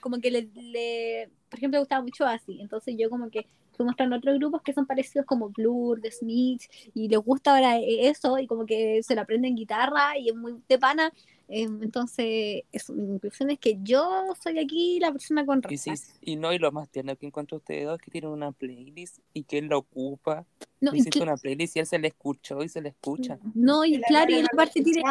Speaker 4: como que le, le- por ejemplo, le gustaba mucho así, entonces yo como que fui mostrando otros grupos que son parecidos como Blur, The Smiths, y les gusta ahora e- eso, y como que se lo aprenden en guitarra, y es muy de pana, eh, entonces, eso, mi conclusión es que yo soy aquí la persona con
Speaker 2: Y, sí,
Speaker 4: razón.
Speaker 2: y no, y lo más tierno que encuentro ustedes dos es que tienen una playlist y que él la ocupa.
Speaker 4: No,
Speaker 2: Le
Speaker 4: y
Speaker 2: una playlist y él se la escuchó y se la escucha.
Speaker 4: no, y
Speaker 3: La
Speaker 4: claro, y aparte tiene.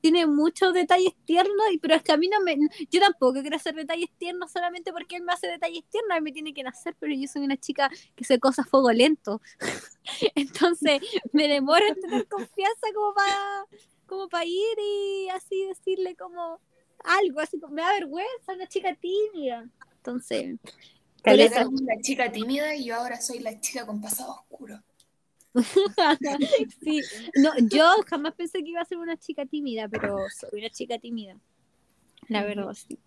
Speaker 4: Tiene muchos detalles tiernos, y, pero es que a mí no me. Yo tampoco quiero hacer detalles tiernos solamente porque él me hace detalles tiernos, él me tiene que nacer, pero yo soy una chica que hace cosas a fuego lento. [laughs] Entonces me demoro en tener confianza como para como para ir y así decirle como algo, así como me da vergüenza, una chica tímida. Entonces, por
Speaker 3: Caleta
Speaker 4: eso,
Speaker 3: es la chica tímida y yo ahora soy la chica con pasado oscuro. [laughs]
Speaker 4: sí, no, yo jamás pensé que iba a ser una chica tímida, pero soy una chica tímida. La verdad, sí.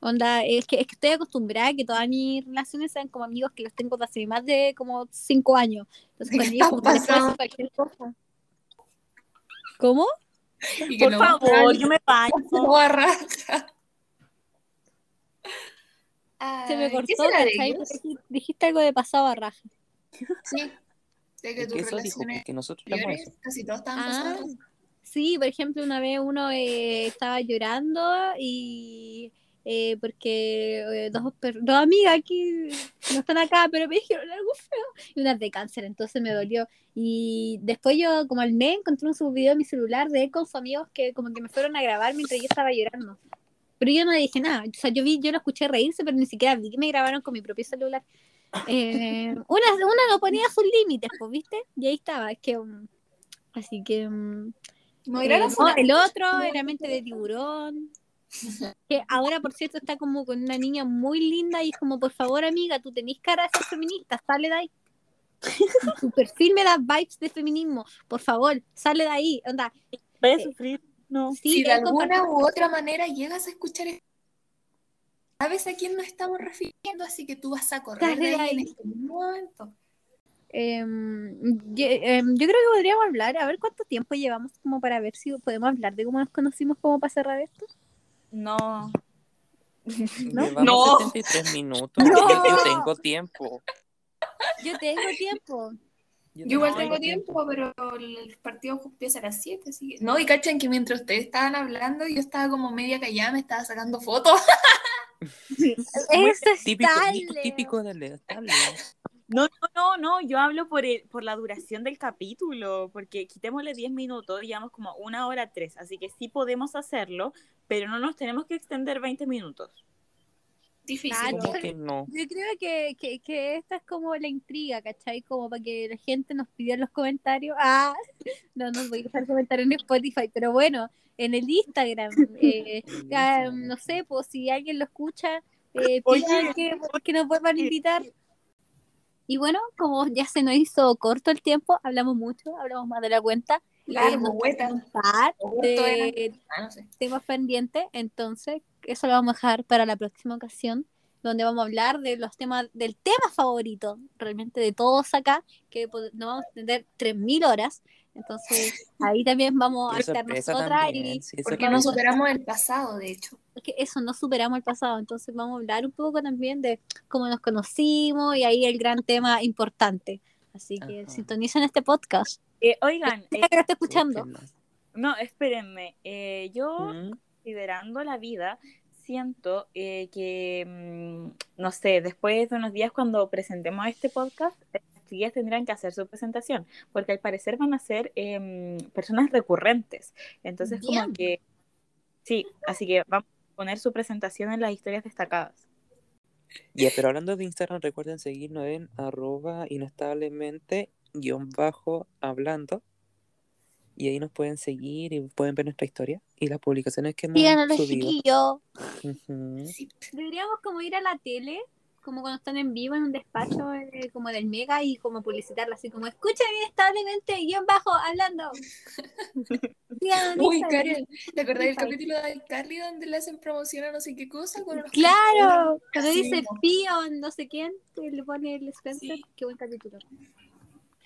Speaker 4: Onda, es que, es que estoy acostumbrada a que todas mis relaciones sean como amigos que los tengo desde hace más de como cinco años. Entonces,
Speaker 3: ¿Qué
Speaker 4: con ellos como que les puedo
Speaker 3: pasando?
Speaker 4: decir cualquier cosa. ¿Cómo?
Speaker 3: Y
Speaker 1: Por
Speaker 3: no
Speaker 1: favor, yo me baño. [laughs]
Speaker 4: Se me cortó. Porque dijiste algo de pasado a raja.
Speaker 3: Sí. Que tus
Speaker 2: que eso dijo, nosotros eso.
Speaker 3: casi estaban
Speaker 4: Ah, sí, por ejemplo, una vez uno eh, estaba llorando y eh, porque eh, dos, dos amigas aquí no están acá, pero me dijeron algo feo y unas de cáncer, entonces me dolió. Y después yo, como al mes, encontré un subvideo en mi celular de él con sus amigos que como que me fueron a grabar mientras yo estaba llorando. Pero yo no dije nada, o sea, yo vi, yo lo escuché reírse, pero ni siquiera vi que me grabaron con mi propio celular. Eh, una, una no ponía sus límites, pues, ¿viste? Y ahí estaba, es que... um, así que... um,
Speaker 3: No
Speaker 4: eh, no, el otro era mente de tiburón. Que ahora, por cierto, está como con una niña muy linda y es como, por favor, amiga, tú tenés cara de ser feminista, sale de ahí. Tu perfil me da vibes de feminismo. Por favor, sale de ahí. Onda,
Speaker 1: Voy a
Speaker 4: Eh,
Speaker 1: sufrir. No.
Speaker 4: sí,
Speaker 3: si de alguna u otra manera llegas a escuchar esto, sabes a quién nos estamos refiriendo, así que tú vas a correr de ahí en este momento.
Speaker 4: Em, yo, em, yo creo que podríamos hablar, a ver cuánto tiempo llevamos como para ver si podemos hablar de cómo nos conocimos como para cerrar esto. [laughs]
Speaker 1: No.
Speaker 2: Llevamos
Speaker 3: No.
Speaker 2: 73 minutos.
Speaker 4: No.
Speaker 2: Yo, tengo tiempo.
Speaker 4: Yo tengo tiempo.
Speaker 3: Yo igual tengo tiempo, pero el partido empieza a las 7, así que... No, y cachan que mientras ustedes estaban hablando, yo estaba como media callada, me estaba sacando fotos. [laughs]
Speaker 4: Es
Speaker 2: Típico, típico de.
Speaker 1: No, no, no, no, yo hablo por, el, por la duración del capítulo, porque quitémosle 10 minutos, digamos como una hora tres, así que sí podemos hacerlo, pero no nos tenemos que extender 20 minutos.
Speaker 3: Difícil.
Speaker 4: Ah,
Speaker 2: ¿Cómo
Speaker 4: yo-
Speaker 2: que no?
Speaker 4: Yo creo que, que, que esta es como la intriga, ¿cachai? Como para que la gente nos pidiera en los comentarios. Ah, [laughs] no, no voy a dejar comentarios en Spotify, pero bueno, en el Instagram. eh, [laughs] no sé, pues si alguien lo escucha, eh, pidan que, que nos vuelvan a invitar. Y bueno, como ya se nos hizo corto el tiempo, hablamos mucho, hablamos más de la cuenta.
Speaker 3: Largo,
Speaker 4: Eh,
Speaker 3: hueta.
Speaker 4: un par
Speaker 3: Corto
Speaker 4: de
Speaker 3: Ah, no sé.
Speaker 4: temas pendientes, entonces eso lo vamos a dejar para la próxima ocasión, donde vamos a hablar de los temas, del tema favorito, realmente de todos acá, que nos vamos a extender 3.000 horas, entonces ahí también vamos a estar nosotras
Speaker 2: también,
Speaker 4: y
Speaker 2: sí,
Speaker 3: Porque no superamos el pasado, de hecho.
Speaker 4: es que eso, no superamos el pasado, entonces vamos a hablar un poco también de cómo nos conocimos y ahí el gran tema importante. Así que
Speaker 2: Ajá.
Speaker 4: sintonicen este podcast.
Speaker 1: Eh, oigan, eh,
Speaker 4: que lo esté escuchando.
Speaker 1: No, espérenme, eh, yo
Speaker 2: Mm,
Speaker 1: considerando la vida, siento eh, que, mm, no sé, después de unos días cuando presentemos este podcast, chiquillas tendrán que hacer su presentación, porque al parecer van a ser em, personas recurrentes. Entonces, como que, sí, así que vamos a poner su presentación en las historias destacadas.
Speaker 2: Ya, pero hablando de Instagram, recuerden seguirnos en arroba inestablemente guion bajo hablando. Y ahí nos pueden seguir y pueden ver nuestra historia y las publicaciones que hemos
Speaker 4: los
Speaker 2: subido.
Speaker 4: chiquillos.
Speaker 2: Ujú.
Speaker 3: Sí.
Speaker 4: Deberíamos como ir a la tele, como cuando están en vivo en un despacho eh, como del Mega y como publicitarla así como escucha bien establemente, guion bajo, hablando. [laughs]
Speaker 3: Uy. Karen, ¿te acordás del capítulo de Carly donde le hacen promoción a no sé qué cosa? Con
Speaker 4: Claro, cuando dice. Pion, no sé quién, que le pone el Spencer,
Speaker 3: Sí.
Speaker 4: qué buen capítulo.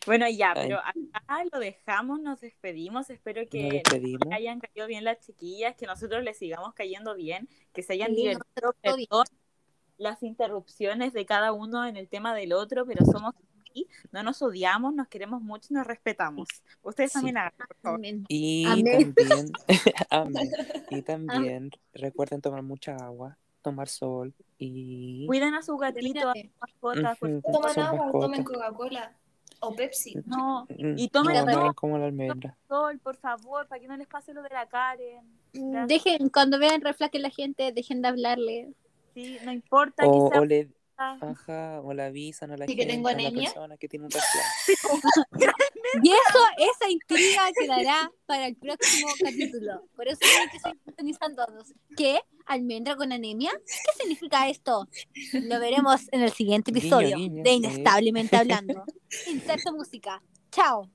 Speaker 1: Bueno, ya,
Speaker 2: Ay.
Speaker 1: pero acá lo dejamos, nos despedimos, espero que
Speaker 2: despedimos.
Speaker 1: hayan caído bien las chiquillas, que nosotros les sigamos cayendo bien, que se hayan
Speaker 4: Sí,
Speaker 1: divertido,
Speaker 4: nosotros todo bien.
Speaker 1: perdón las interrupciones de cada uno en el tema del otro, pero somos así, no nos odiamos, nos queremos mucho y nos respetamos. Ustedes
Speaker 2: Sí.
Speaker 1: también hagan, por favor.
Speaker 4: Amén.
Speaker 2: Y
Speaker 4: Amén.
Speaker 2: también, [laughs] [laughs] amén. Y también recuerden tomar mucha agua, tomar sol y
Speaker 1: Cuiden a su gatito, a sus mascotas.
Speaker 3: Toman agua,
Speaker 2: mascotas.
Speaker 3: tomen Coca-Cola o Pepsi.
Speaker 1: No,
Speaker 2: Mm,
Speaker 1: Y tomen
Speaker 2: no, no como la almendra.
Speaker 1: sol, por favor, para que no les pase lo de la Karen. Gracias.
Speaker 4: Dejen, cuando vean reflaque la gente, dejen de hablarle.
Speaker 1: Sí, no importa
Speaker 2: O,
Speaker 1: que sea
Speaker 2: o le
Speaker 1: Ah,
Speaker 2: ajá, o le avisan a la
Speaker 3: Sí, que tengo
Speaker 2: a la
Speaker 3: anemia.
Speaker 2: persona que tiene un [laughs] [laughs] resfriado.
Speaker 4: Y eso, esa intriga quedará para el próximo capítulo. Por eso tienen que seguir sintonizando todos. ¿Qué? ¿Almendra con anemia? ¿Qué significa esto? Lo veremos en el siguiente episodio
Speaker 2: guiño,
Speaker 4: de
Speaker 2: eh.
Speaker 4: Inestablemente Hablando. [laughs] Inserta música. Chao.